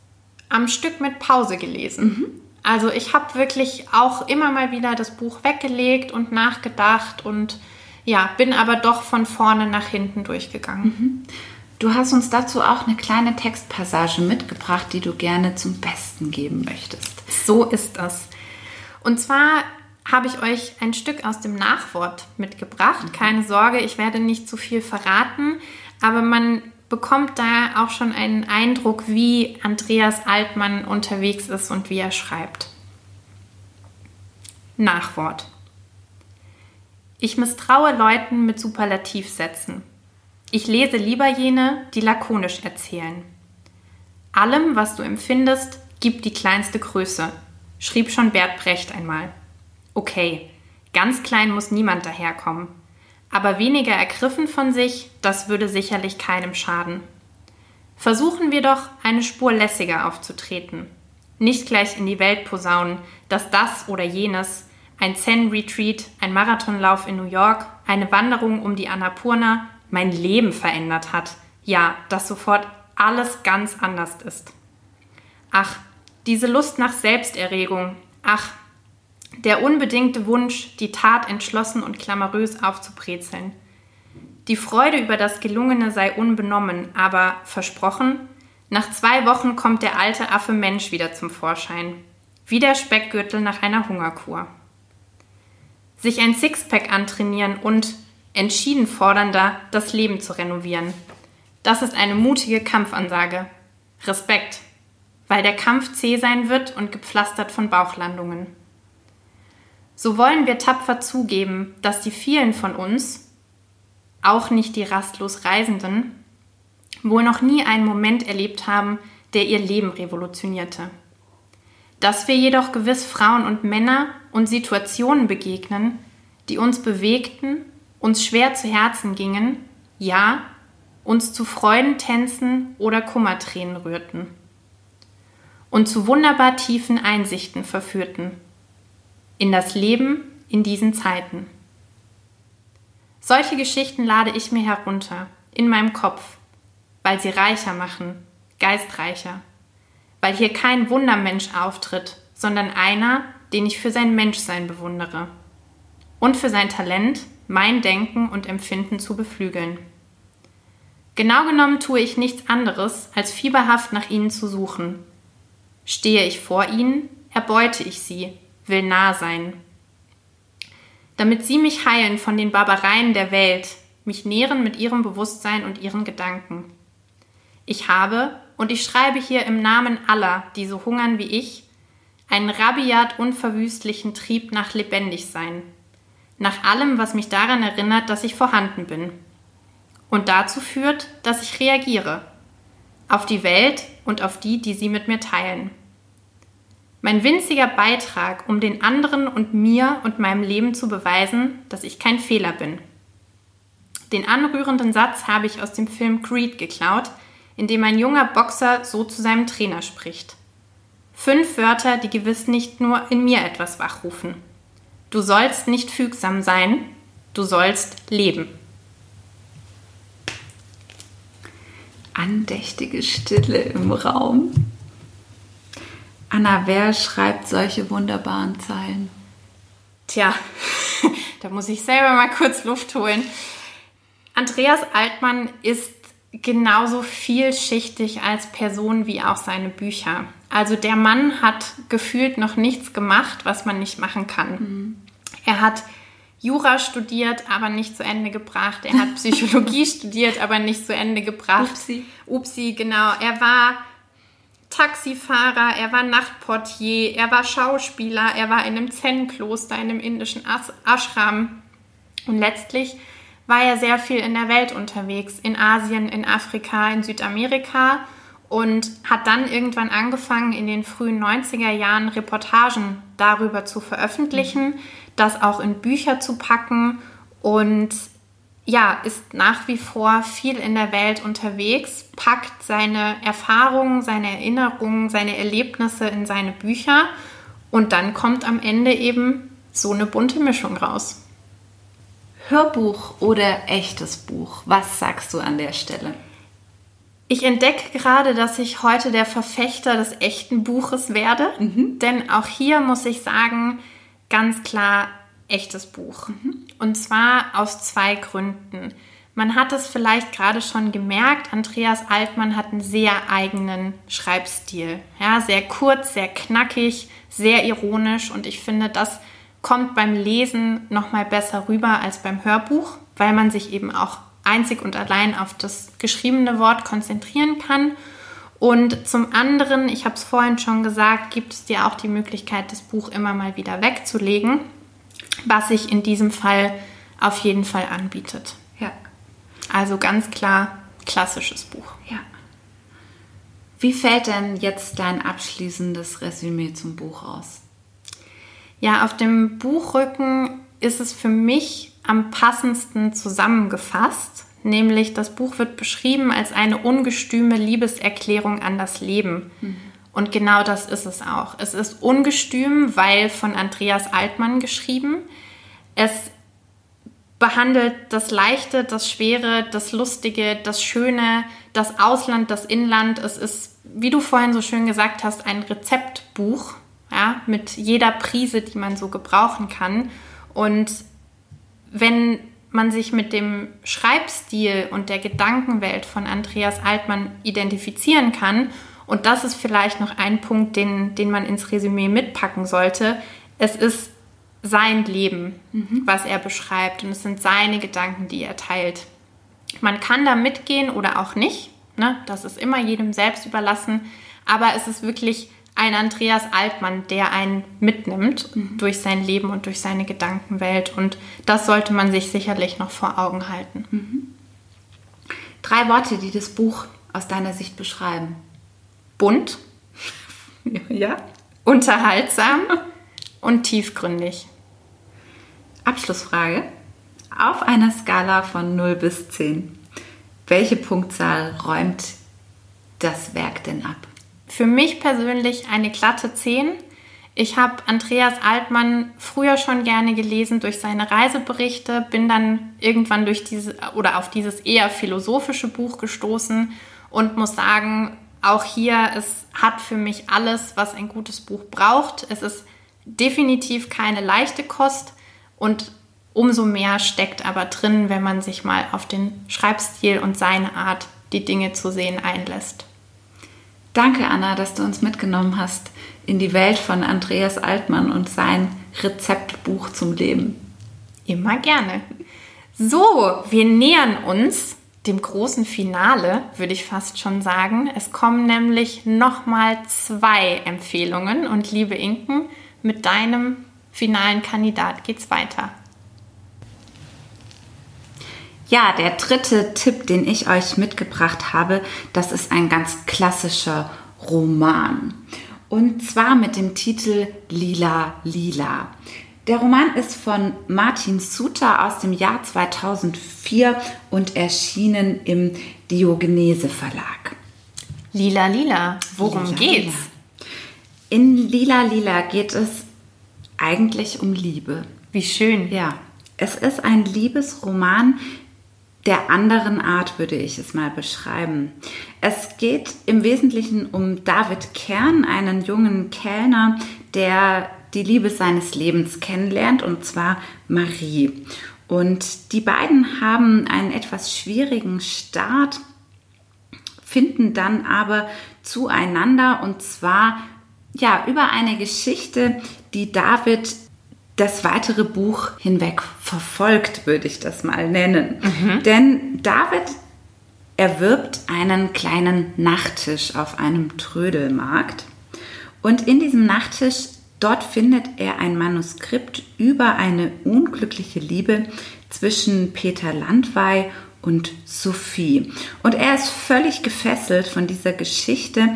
am Stück mit Pause gelesen. Mhm. Also ich habe wirklich auch immer mal wieder das Buch weggelegt und nachgedacht und ja, bin aber doch von vorne nach hinten durchgegangen. Mhm. Du hast uns dazu auch eine kleine Textpassage mitgebracht, die du gerne zum Besten geben möchtest. So ist das. Und zwar habe ich euch ein Stück aus dem Nachwort mitgebracht. Mhm. Keine Sorge, ich werde nicht zu viel verraten, aber man bekommt da auch schon einen Eindruck, wie Andreas Altmann unterwegs ist und wie er schreibt. Nachwort. Ich misstraue Leuten mit Superlativsätzen. Ich lese lieber jene, die lakonisch erzählen. Allem, was du empfindest, gib die kleinste Größe, schrieb schon Bert Brecht einmal. Okay, ganz klein muss niemand daherkommen. Aber weniger ergriffen von sich, das würde sicherlich keinem schaden. Versuchen wir doch, eine Spur lässiger aufzutreten. Nicht gleich in die Welt posaunen, dass das oder jenes, ein Zen-Retreat, ein Marathonlauf in New York, eine Wanderung um die Annapurna mein Leben verändert hat. Ja, dass sofort alles ganz anders ist. Ach, diese Lust nach Selbsterregung. Ach, Der unbedingte Wunsch, die Tat entschlossen und klamourös aufzubrezeln. Die Freude über das Gelungene sei unbenommen, aber versprochen, nach zwei Wochen kommt der alte Affe Mensch wieder zum Vorschein. Wie der Speckgürtel nach einer Hungerkur. Sich ein Sixpack antrainieren und, entschieden fordernder, das Leben zu renovieren. Das ist eine mutige Kampfansage. Respekt, weil der Kampf zäh sein wird und gepflastert von Bauchlandungen. So wollen wir tapfer zugeben, dass die vielen von uns, auch nicht die rastlos Reisenden, wohl noch nie einen Moment erlebt haben, der ihr Leben revolutionierte. Dass wir jedoch gewiss Frauen und Männer und Situationen begegnen, die uns bewegten, uns schwer zu Herzen gingen, ja, uns zu Freudentänzen oder Kummertränen rührten und zu wunderbar tiefen Einsichten verführten in das Leben in diesen Zeiten. Solche Geschichten lade ich mir herunter, in meinem Kopf, weil sie reicher machen, geistreicher, weil hier kein Wundermensch auftritt, sondern einer, den ich für sein Menschsein bewundere und für sein Talent, mein Denken und Empfinden zu beflügeln. Genau genommen tue ich nichts anderes, als fieberhaft nach ihnen zu suchen. Stehe ich vor ihnen, erbeute ich sie, will nah sein, damit sie mich heilen von den Barbareien der Welt, mich nähren mit ihrem Bewusstsein und ihren Gedanken. Ich habe, und ich schreibe hier im Namen aller, die so hungern wie ich, einen rabiat unverwüstlichen Trieb nach Lebendigsein, nach allem, was mich daran erinnert, dass ich vorhanden bin. Und dazu führt, dass ich reagiere. Auf die Welt und auf die, die sie mit mir teilen. Mein winziger Beitrag, um den anderen und mir und meinem Leben zu beweisen, dass ich kein Fehler bin. Den anrührenden Satz habe ich aus dem Film Creed geklaut, in dem ein junger Boxer so zu seinem Trainer spricht. Fünf Wörter, die gewiss nicht nur in mir etwas wachrufen. Du sollst nicht fügsam sein, du sollst leben. Andächtige Stille im Raum. Anna, wer schreibt solche wunderbaren Zeilen? Tja, *laughs* da muss ich selber mal kurz Luft holen. Andreas Altmann ist genauso vielschichtig als Person wie auch seine Bücher. Also der Mann hat gefühlt noch nichts gemacht, was man nicht machen kann. Mhm. Er hat Jura studiert, aber nicht zu Ende gebracht. Er hat *laughs* Psychologie studiert, aber nicht zu Ende gebracht. Upsi. Upsi, genau. Er war Taxifahrer, er war Nachtportier, er war Schauspieler, er war in einem Zen-Kloster, in einem indischen Ashram. Und letztlich war er sehr viel in der Welt unterwegs, in Asien, in Afrika, in Südamerika und hat dann irgendwann angefangen, in den frühen 90er Jahren Reportagen darüber zu veröffentlichen, mhm. das auch in Bücher zu packen und ja, ist nach wie vor viel in der Welt unterwegs, packt seine Erfahrungen, seine Erinnerungen, seine Erlebnisse in seine Bücher und dann kommt am Ende eben so eine bunte Mischung raus. Hörbuch oder echtes Buch? Was sagst du an der Stelle? Ich entdecke gerade, dass ich heute der Verfechter des echten Buches werde, mhm. denn auch hier muss ich sagen, ganz klar, echtes Buch. Und zwar aus zwei Gründen. Man hat es vielleicht gerade schon gemerkt, Andreas Altmann hat einen sehr eigenen Schreibstil. Ja, sehr kurz, sehr knackig, sehr ironisch und ich finde, das kommt beim Lesen noch mal besser rüber als beim Hörbuch, weil man sich eben auch einzig und allein auf das geschriebene Wort konzentrieren kann. Und zum anderen, ich habe es vorhin schon gesagt, gibt es dir auch die Möglichkeit, das Buch immer mal wieder wegzulegen was sich in diesem Fall auf jeden Fall anbietet. Ja. Also ganz klar klassisches Buch. Ja. Wie fällt denn jetzt dein abschließendes Resümee zum Buch aus? Ja, auf dem Buchrücken ist es für mich am passendsten zusammengefasst, nämlich das Buch wird beschrieben als eine ungestüme Liebeserklärung an das Leben. Mhm. Und genau das ist es auch. Es ist ungestüm, weil von Andreas Altmann geschrieben. Es behandelt das Leichte, das Schwere, das Lustige, das Schöne, das Ausland, das Inland. Es ist, wie du vorhin so schön gesagt hast, ein Rezeptbuch. ja, mit jeder Prise, die man so gebrauchen kann. Und wenn man sich mit dem Schreibstil und der Gedankenwelt von Andreas Altmann identifizieren kann, und das ist vielleicht noch ein Punkt, den, den man ins Resümee mitpacken sollte, es ist sein Leben, mhm. was er beschreibt und es sind seine Gedanken, die er teilt. Man kann da mitgehen oder auch nicht, ne? das ist immer jedem selbst überlassen, aber es ist wirklich ein Andreas Altmann, der einen mitnimmt mhm. durch sein Leben und durch seine Gedankenwelt. Und das sollte man sich sicherlich noch vor Augen halten. Mhm. Drei Worte, die das Buch aus deiner Sicht beschreiben. Bunt. ja. Unterhaltsam *laughs* und tiefgründig. Abschlussfrage. Auf einer Skala von 0 bis 10, welche Punktzahl räumt das Werk denn ab? Für mich persönlich eine glatte 10. Ich habe Andreas Altmann früher schon gerne gelesen durch seine Reiseberichte, bin dann irgendwann durch diese oder auf dieses eher philosophische Buch gestoßen und muss sagen, auch hier, es hat für mich alles, was ein gutes Buch braucht. Es ist definitiv keine leichte Kost und umso mehr steckt aber drin, wenn man sich mal auf den Schreibstil und seine Art, die Dinge zu sehen, einlässt. Danke, Anna, dass du uns mitgenommen hast in die Welt von Andreas Altmann und sein Rezeptbuch zum Leben. Immer gerne. So, wir nähern uns dem großen Finale, würde ich fast schon sagen. Es kommen nämlich nochmal zwei Empfehlungen und liebe Inken, mit deinem finalen Kandidat geht's weiter. Ja, der dritte Tipp, den ich euch mitgebracht habe, das ist ein ganz klassischer Roman. Und zwar mit dem Titel Lila Lila. Der Roman ist von Martin Suter aus dem Jahr 2004 und erschienen im Diogenese Verlag. Lila Lila, worum Lila, geht's? Lila. In Lila Lila geht es eigentlich um Liebe. Wie schön. Ja, es ist ein Liebesroman, der anderen Art würde ich es mal beschreiben. Es geht im Wesentlichen um David Kern, einen jungen Kellner, der die Liebe seines Lebens kennenlernt, und zwar Marie. Und die beiden haben einen etwas schwierigen Start, finden dann aber zueinander und zwar ja über eine Geschichte, die David das weitere Buch hinweg verfolgt, würde ich das mal nennen. Mhm. Denn David erwirbt einen kleinen Nachttisch auf einem Trödelmarkt. Und in diesem Nachttisch, dort findet er ein Manuskript über eine unglückliche Liebe zwischen Peter Landweih und Sophie. Und er ist völlig gefesselt von dieser Geschichte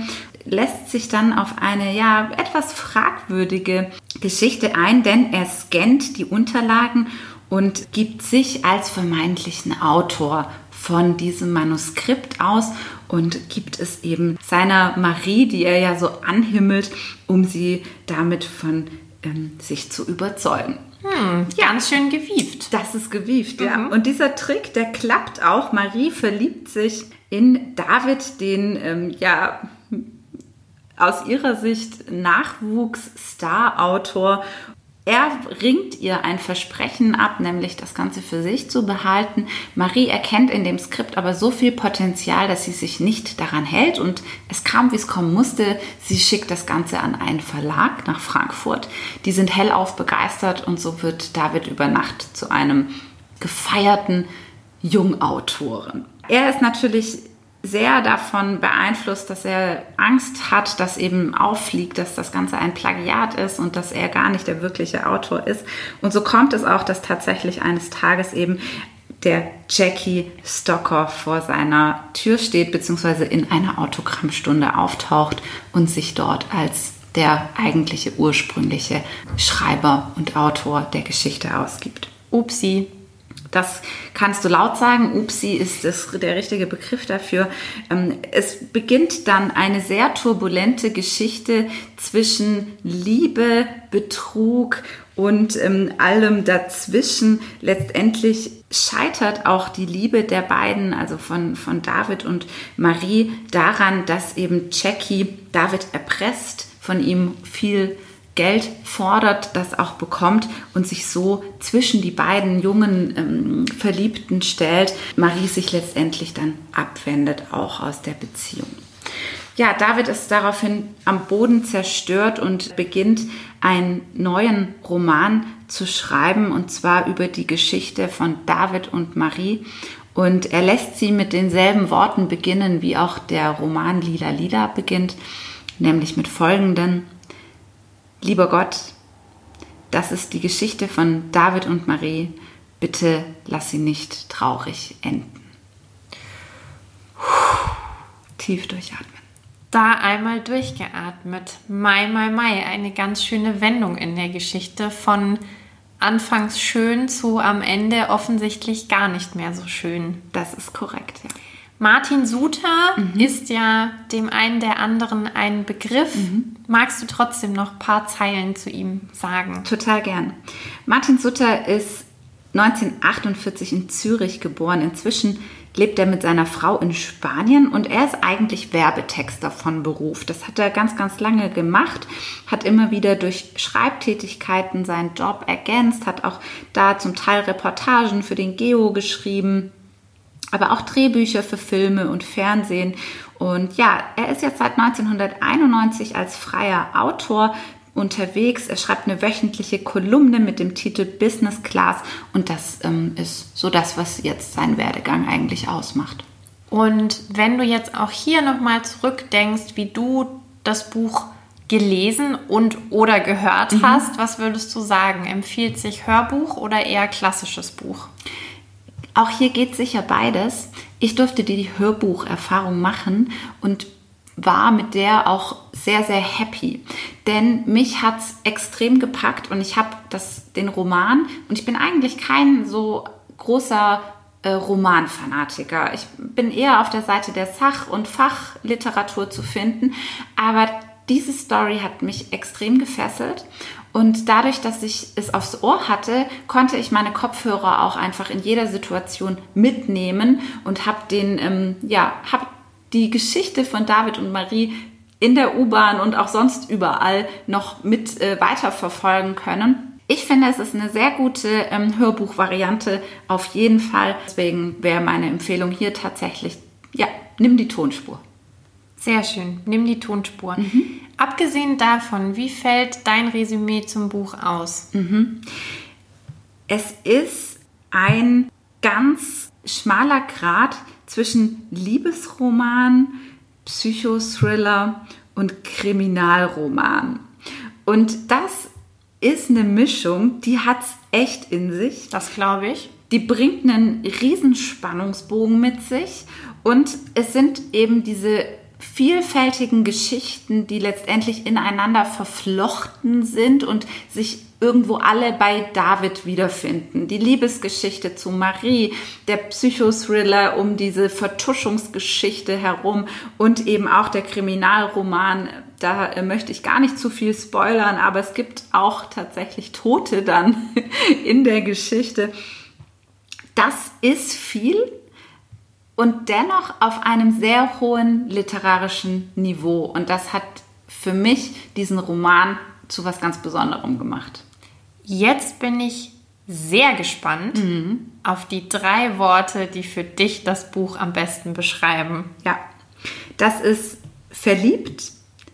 lässt sich dann auf eine ja etwas fragwürdige Geschichte ein, denn er scannt die Unterlagen und gibt sich als vermeintlichen Autor von diesem Manuskript aus und gibt es eben seiner Marie, die er ja so anhimmelt, um sie damit von ähm, sich zu überzeugen. Hm, ja. Ganz schön gewieft. Das ist gewieft, mhm. ja. Und dieser Trick, der klappt auch. Marie verliebt sich in David, den ähm, ja aus ihrer Sicht Nachwuchs-Star-Autor. Er ringt ihr ein Versprechen ab, nämlich das Ganze für sich zu behalten. Marie erkennt in dem Skript aber so viel Potenzial, dass sie sich nicht daran hält und es kam, wie es kommen musste. Sie schickt das Ganze an einen Verlag nach Frankfurt. Die sind hellauf begeistert und so wird David über Nacht zu einem gefeierten Jungautoren. Er ist natürlich sehr davon beeinflusst, dass er Angst hat, dass eben auffliegt, dass das Ganze ein Plagiat ist und dass er gar nicht der wirkliche Autor ist. Und so kommt es auch, dass tatsächlich eines Tages eben der Jackie Stocker vor seiner Tür steht, beziehungsweise in einer Autogrammstunde auftaucht und sich dort als der eigentliche ursprüngliche Schreiber und Autor der Geschichte ausgibt. Upsi, das kannst du laut sagen. Upsi ist das, der richtige Begriff dafür. Ähm, es beginnt dann eine sehr turbulente Geschichte zwischen Liebe, Betrug und ähm, allem dazwischen. Letztendlich scheitert auch die Liebe der beiden, also von, von David und Marie, daran, dass eben Jackie David erpresst, von ihm viel Geld fordert, das auch bekommt und sich so zwischen die beiden jungen ähm, Verliebten stellt, Marie sich letztendlich dann abwendet, auch aus der Beziehung. Ja, David ist daraufhin am Boden zerstört und beginnt einen neuen Roman zu schreiben, und zwar über die Geschichte von David und Marie. Und er lässt sie mit denselben Worten beginnen, wie auch der Roman Lila Lila beginnt, nämlich mit folgenden. Lieber Gott, das ist die Geschichte von David und Marie. Bitte lass sie nicht traurig enden. Tief durchatmen. Da einmal durchgeatmet. Mai, mai, mai. Eine ganz schöne Wendung in der Geschichte von anfangs schön zu am Ende offensichtlich gar nicht mehr so schön. Das ist korrekt, ja. Martin Suter mhm. ist ja dem einen der anderen ein Begriff. Mhm. Magst du trotzdem noch ein paar Zeilen zu ihm sagen? Total gern. Martin Suter ist 1948 in Zürich geboren. Inzwischen lebt er mit seiner Frau in Spanien und er ist eigentlich Werbetexter von Beruf. Das hat er ganz, ganz lange gemacht, hat immer wieder durch Schreibtätigkeiten seinen Job ergänzt, hat auch da zum Teil Reportagen für den Geo geschrieben aber auch Drehbücher für Filme und Fernsehen. Und ja, er ist jetzt seit 1991 als freier Autor unterwegs. Er schreibt eine wöchentliche Kolumne mit dem Titel Business Class und das ähm, ist so das, was jetzt seinen Werdegang eigentlich ausmacht. Und wenn du jetzt auch hier nochmal zurückdenkst, wie du das Buch gelesen und oder gehört mhm. hast, was würdest du sagen? Empfiehlt sich Hörbuch oder eher klassisches Buch? Auch hier geht sicher beides. Ich durfte die Hörbucherfahrung machen und war mit der auch sehr, sehr happy. Denn mich hat es extrem gepackt und ich habe den Roman und ich bin eigentlich kein so großer äh, Romanfanatiker. Ich bin eher auf der Seite der Sach- und Fachliteratur zu finden, aber diese Story hat mich extrem gefesselt und dadurch, dass ich es aufs Ohr hatte, konnte ich meine Kopfhörer auch einfach in jeder Situation mitnehmen und habe den, ähm, ja, habe die Geschichte von David und Marie in der U-Bahn und auch sonst überall noch mit äh, weiterverfolgen können. Ich finde, es ist eine sehr gute ähm, Hörbuchvariante auf jeden Fall. Deswegen wäre meine Empfehlung hier tatsächlich, ja, nimm die Tonspur. Sehr schön, nimm die Tonspur. Mhm. Abgesehen davon, wie fällt dein Resümee zum Buch aus? Mhm. Es ist ein ganz schmaler Grad zwischen Liebesroman, Psychothriller und Kriminalroman. Und das ist eine Mischung, die hat es echt in sich. Das glaube ich. Die bringt einen Riesenspannungsbogen mit sich und es sind eben diese vielfältigen Geschichten, die letztendlich ineinander verflochten sind und sich irgendwo alle bei David wiederfinden. Die Liebesgeschichte zu Marie, der Psychothriller um diese Vertuschungsgeschichte herum und eben auch der Kriminalroman. Da äh, möchte ich gar nicht zu viel spoilern, aber es gibt auch tatsächlich Tote dann *laughs* in der Geschichte. Das ist viel, und dennoch auf einem sehr hohen literarischen Niveau. Und das hat für mich diesen Roman zu was ganz Besonderem gemacht. Jetzt bin ich sehr gespannt mhm. auf die drei Worte, die für dich das Buch am besten beschreiben. Ja, das ist verliebt,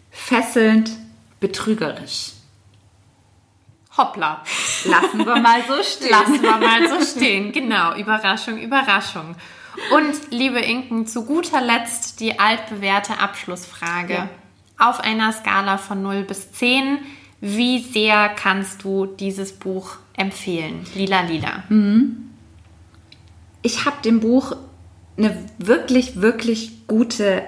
fesselnd, betrügerisch. Hoppla. Lassen wir mal so *laughs* stehen. Lassen wir mal so stehen, genau. Überraschung, Überraschung. Und liebe Inken, zu guter Letzt die altbewährte Abschlussfrage. Ja. Auf einer Skala von 0 bis 10, wie sehr kannst du dieses Buch empfehlen? Lila Lila. Mhm. Ich habe dem Buch eine wirklich, wirklich gute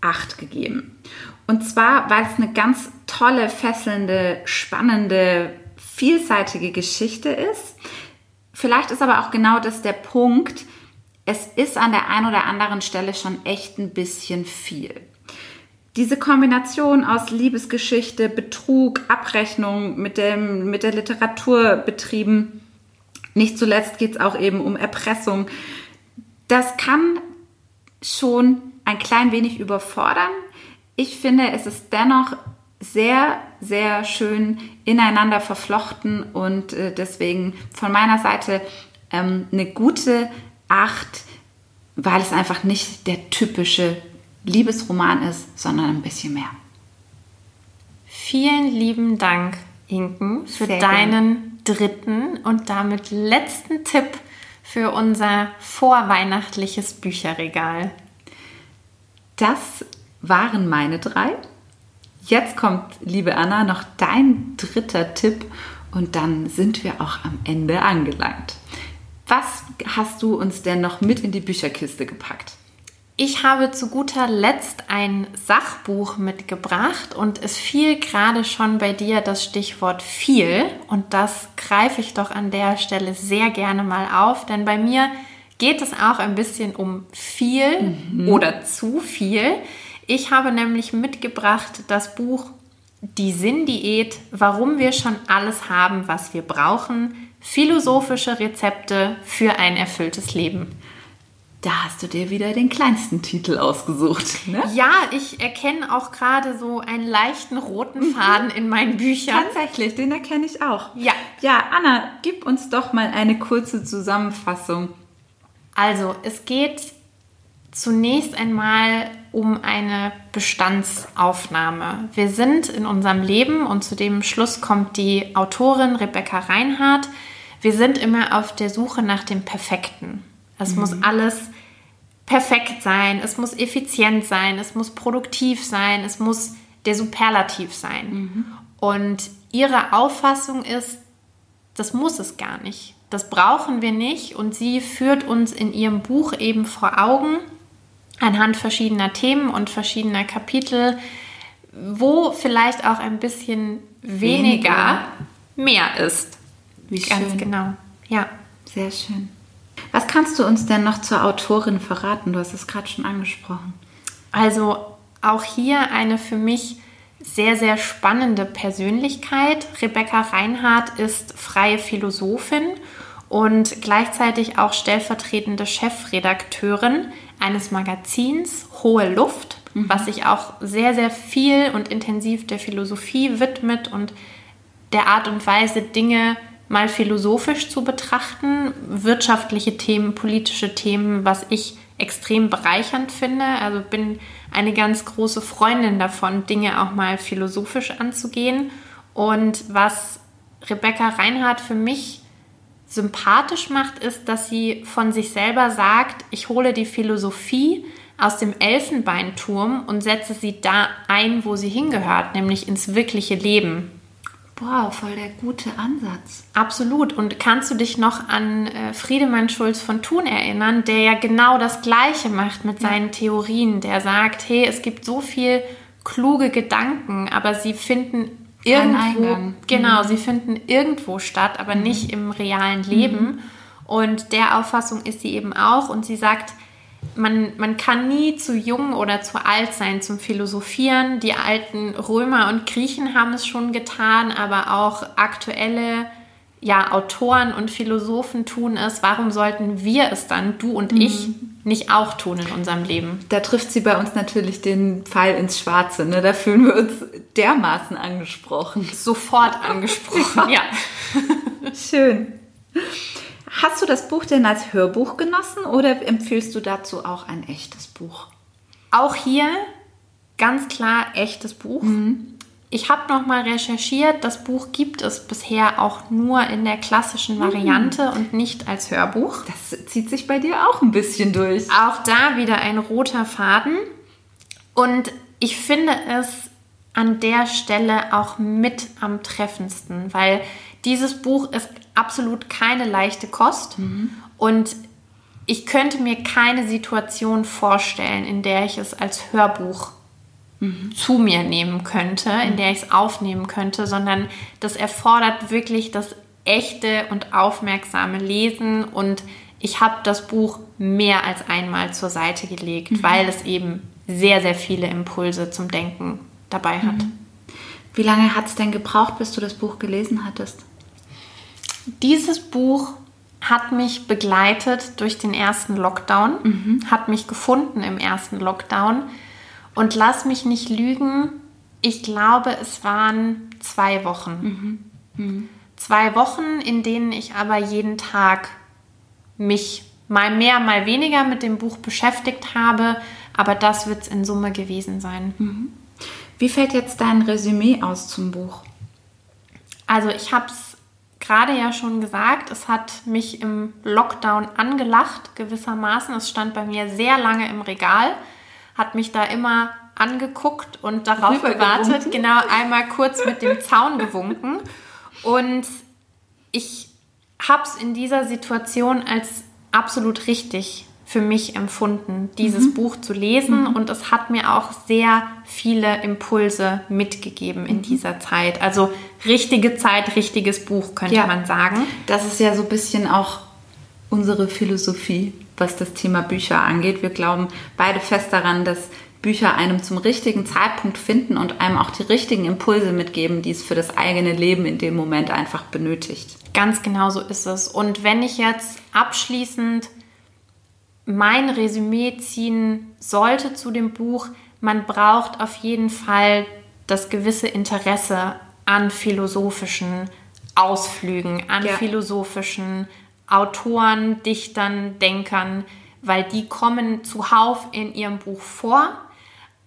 8 gegeben. Und zwar, weil es eine ganz tolle, fesselnde, spannende, vielseitige Geschichte ist. Vielleicht ist aber auch genau das der Punkt, es ist an der einen oder anderen Stelle schon echt ein bisschen viel. Diese Kombination aus Liebesgeschichte, Betrug, Abrechnung mit, dem, mit der Literatur betrieben, nicht zuletzt geht es auch eben um Erpressung, das kann schon ein klein wenig überfordern. Ich finde, es ist dennoch sehr, sehr schön ineinander verflochten und äh, deswegen von meiner Seite ähm, eine gute Acht, weil es einfach nicht der typische Liebesroman ist, sondern ein bisschen mehr. Vielen lieben Dank, Inken, für Sehr deinen dritten und damit letzten Tipp für unser vorweihnachtliches Bücherregal. Das waren meine drei. Jetzt kommt, liebe Anna, noch dein dritter Tipp und dann sind wir auch am Ende angelangt. Was hast du uns denn noch mit in die Bücherkiste gepackt? Ich habe zu guter Letzt ein Sachbuch mitgebracht und es fiel gerade schon bei dir das Stichwort viel und das greife ich doch an der Stelle sehr gerne mal auf, denn bei mir geht es auch ein bisschen um viel oder zu viel. Ich habe nämlich mitgebracht das Buch Die Sinndiät, warum wir schon alles haben, was wir brauchen, philosophische Rezepte für ein erfülltes Leben. Da hast du dir wieder den kleinsten Titel ausgesucht. Ne? Ja, ich erkenne auch gerade so einen leichten roten Faden in meinen Büchern. Tatsächlich, den erkenne ich auch. Ja. Ja, Anna, gib uns doch mal eine kurze Zusammenfassung. Also, es geht zunächst einmal um eine Bestandsaufnahme. Wir sind in unserem Leben und zu dem Schluss kommt die Autorin Rebecca Reinhardt. Wir sind immer auf der Suche nach dem Perfekten. Es muss alles perfekt sein, es muss effizient sein, es muss produktiv sein, es muss der Superlativ sein. Und ihre Auffassung ist, das muss es gar nicht. Das brauchen wir nicht. Und sie führt uns in ihrem Buch eben vor Augen, anhand verschiedener Themen und verschiedener Kapitel, wo vielleicht auch ein bisschen weniger, mehr ist. Wie Ganz schön. genau. Ja. Sehr schön. Was kannst du uns denn noch zur Autorin verraten? Du hast es gerade schon angesprochen. Also auch hier eine für mich sehr, sehr spannende Persönlichkeit. Rebecca Reinhardt ist freie Philosophin und gleichzeitig auch stellvertretende Chefredakteurin eines Magazins Hohe Luft, was sich auch sehr, sehr viel und intensiv der Philosophie widmet und der Art und Weise, Dinge mal philosophisch zu betrachten, wirtschaftliche Themen, politische Themen, was ich extrem bereichernd finde. Also bin eine ganz große Freundin davon, Dinge auch mal philosophisch anzugehen. Und was Rebecca Reinhardt für mich sympathisch macht, ist, dass sie von sich selber sagt, ich hole die Philosophie aus dem Elfenbeinturm und setze sie da ein, wo sie hingehört, nämlich ins wirkliche Leben. Boah, voll der gute Ansatz. Absolut. Und kannst du dich noch an äh, Friedemann Schulz von Thun erinnern, der ja genau das Gleiche macht mit seinen Theorien, der sagt, hey, es gibt so viel kluge Gedanken, aber sie finden irgendwo, genau, sie finden irgendwo statt, aber nicht im realen Leben. Und der Auffassung ist sie eben auch. Und sie sagt, man, man kann nie zu jung oder zu alt sein zum Philosophieren. Die alten Römer und Griechen haben es schon getan, aber auch aktuelle ja, Autoren und Philosophen tun es. Warum sollten wir es dann, du und ich, nicht auch tun in unserem Leben? Da trifft sie bei uns natürlich den Pfeil ins Schwarze. Ne? Da fühlen wir uns dermaßen angesprochen. Sofort angesprochen, *laughs* ja. Schön. Hast du das Buch denn als Hörbuch genossen oder empfiehlst du dazu auch ein echtes Buch? Auch hier ganz klar echtes Buch. Ich habe noch mal recherchiert, das Buch gibt es bisher auch nur in der klassischen Variante und nicht als Hörbuch. Das zieht sich bei dir auch ein bisschen durch. Auch da wieder ein roter Faden. Und ich finde es an der Stelle auch mit am treffendsten, weil dieses Buch ist absolut keine leichte Kost. Und ich könnte mir keine Situation vorstellen, in der ich es als Hörbuch zu mir nehmen könnte, in der ich es aufnehmen könnte, sondern das erfordert wirklich das echte und aufmerksame Lesen und ich habe das Buch mehr als einmal zur Seite gelegt, weil es eben sehr, sehr viele Impulse zum Denken dabei hat. Wie lange hat es denn gebraucht, bis du das Buch gelesen hattest? Dieses Buch hat mich begleitet durch den ersten Lockdown, hat mich gefunden im ersten Lockdown und lass mich nicht lügen, Ich glaube, es waren zwei Wochen. Mhm. Mhm. Zwei Wochen, in denen ich aber jeden Tag mich mal mehr, mal weniger mit dem Buch beschäftigt habe. Aber das wird es in Summe gewesen sein. Mhm. Wie fällt jetzt dein Resümee aus zum Buch? Also ich habe es gerade ja schon gesagt, es hat mich im Lockdown angelacht, gewissermaßen. Es stand bei mir sehr lange im Regal, hat mich da immer angeguckt und darauf gewartet, genau einmal kurz mit dem Zaun gewunken. Und ich habe es in dieser Situation als absolut richtig für mich empfunden, dieses mhm. Buch zu lesen. Mhm. Und es hat mir auch sehr viele Impulse mitgegeben in mhm. dieser Zeit. Also richtige Zeit, richtiges Buch, könnte ja. man sagen. Das ist ja so ein bisschen auch unsere Philosophie, was das Thema Bücher angeht. Wir glauben beide fest daran, dass Bücher einem zum richtigen Zeitpunkt finden und einem auch die richtigen Impulse mitgeben, die es für das eigene Leben in dem Moment einfach benötigt. Ganz genau so ist es. Und wenn ich jetzt abschließend mein Resümee ziehen sollte zu dem Buch, man braucht auf jeden Fall das gewisse Interesse an philosophischen Ausflügen, an ja. philosophischen Autoren, Dichtern, Denkern, weil die kommen zuhauf in ihrem Buch vor.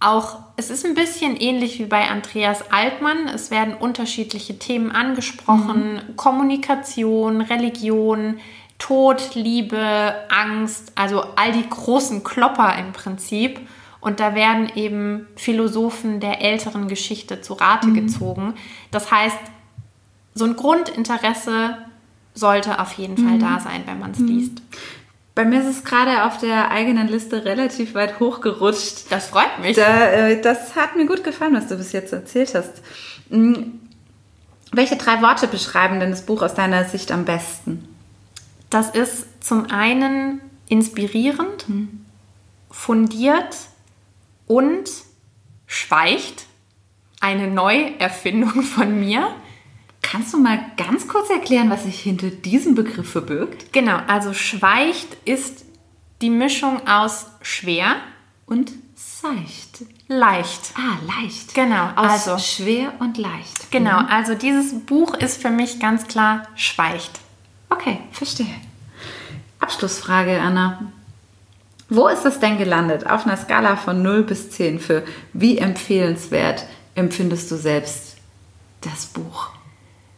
Auch es ist ein bisschen ähnlich wie bei Andreas Altmann. Es werden unterschiedliche Themen angesprochen: mhm. Kommunikation, Religion, Tod, Liebe, Angst, also all die großen Klopper im Prinzip. Und da werden eben Philosophen der älteren Geschichte zu Rate mhm. gezogen. Das heißt, so ein Grundinteresse sollte auf jeden Fall mhm. da sein, wenn man es mhm. liest. Bei mir ist es gerade auf der eigenen Liste relativ weit hochgerutscht. Das freut mich. Da, äh, das hat mir gut gefallen, was du bis jetzt erzählt hast. Hm, welche drei Worte beschreiben denn das Buch aus deiner Sicht am besten? Das ist zum einen inspirierend, hm. fundiert und schweicht. Eine Neuerfindung *laughs* von mir. Kannst du mal ganz kurz erklären, was sich hinter diesem Begriff verbirgt? Genau, also schweicht ist die Mischung aus schwer und seicht. Leicht. Ah, leicht. Genau. Aus also schwer und leicht. Genau, mhm. also dieses Buch ist für mich ganz klar schweicht. Okay, verstehe. Abschlussfrage, Anna. Wo ist das denn gelandet? Auf einer Skala von 0 bis 10 für wie empfehlenswert empfindest du selbst das Buch?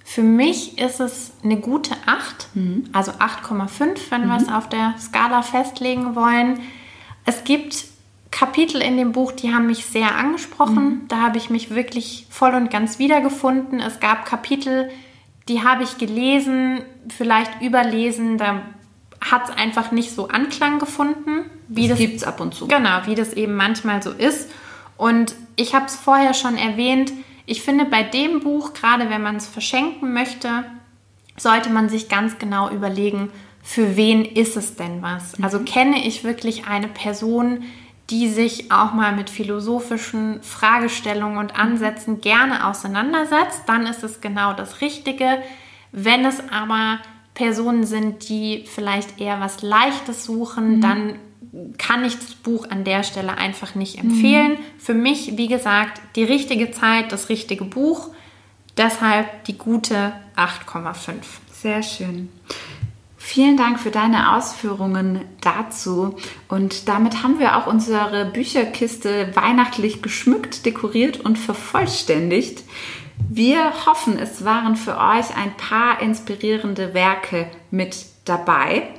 Für mich ist es eine gute 8, mhm. also 8,5, wenn mhm. wir es auf der Skala festlegen wollen. Es gibt Kapitel in dem Buch, die haben mich sehr angesprochen. Mhm. Da habe ich mich wirklich voll und ganz wiedergefunden. Es gab Kapitel, die habe ich gelesen, vielleicht überlesen, da hat es einfach nicht so Anklang gefunden. Wie das, das gibt es ab und zu. Genau, wie das eben manchmal so ist. Und ich habe es vorher schon erwähnt, ich finde bei dem Buch, gerade wenn man es verschenken möchte, sollte man sich ganz genau überlegen, für wen ist es denn was? Also mhm. kenne ich wirklich eine Person, die sich auch mal mit philosophischen Fragestellungen und Ansätzen gerne auseinandersetzt, dann ist es genau das Richtige. Wenn es aber Personen sind, die vielleicht eher was Leichtes suchen, mhm. dann kann ich das Buch an der Stelle einfach nicht empfehlen. Mhm. Für mich, wie gesagt, die richtige Zeit, das richtige Buch. Deshalb die gute 8,5. Sehr schön. Vielen Dank für deine Ausführungen dazu. Und damit haben wir auch unsere Bücherkiste weihnachtlich geschmückt, dekoriert und vervollständigt. Wir hoffen, es waren für euch ein paar inspirierende Werke mit dabei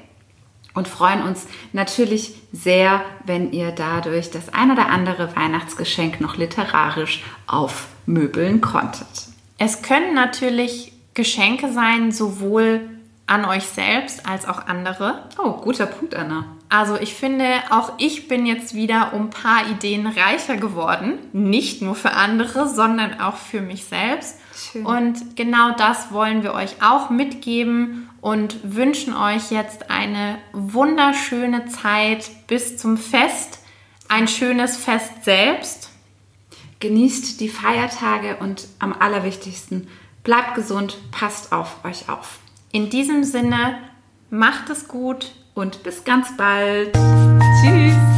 und freuen uns natürlich sehr, wenn ihr dadurch das ein oder andere Weihnachtsgeschenk noch literarisch aufmöbeln konntet. Es können natürlich Geschenke sein, sowohl an euch selbst als auch andere. Oh, guter Punkt, Anna. Also ich finde, auch ich bin jetzt wieder um ein paar Ideen reicher geworden. Nicht nur für andere, sondern auch für mich selbst. Schön. Und genau das wollen wir euch auch mitgeben und wünschen euch jetzt eine wunderschöne Zeit bis zum Fest. Ein schönes Fest selbst. Genießt die Feiertage und am allerwichtigsten, bleibt gesund, passt auf euch auf. In diesem Sinne, macht es gut und bis ganz bald. Tschüss.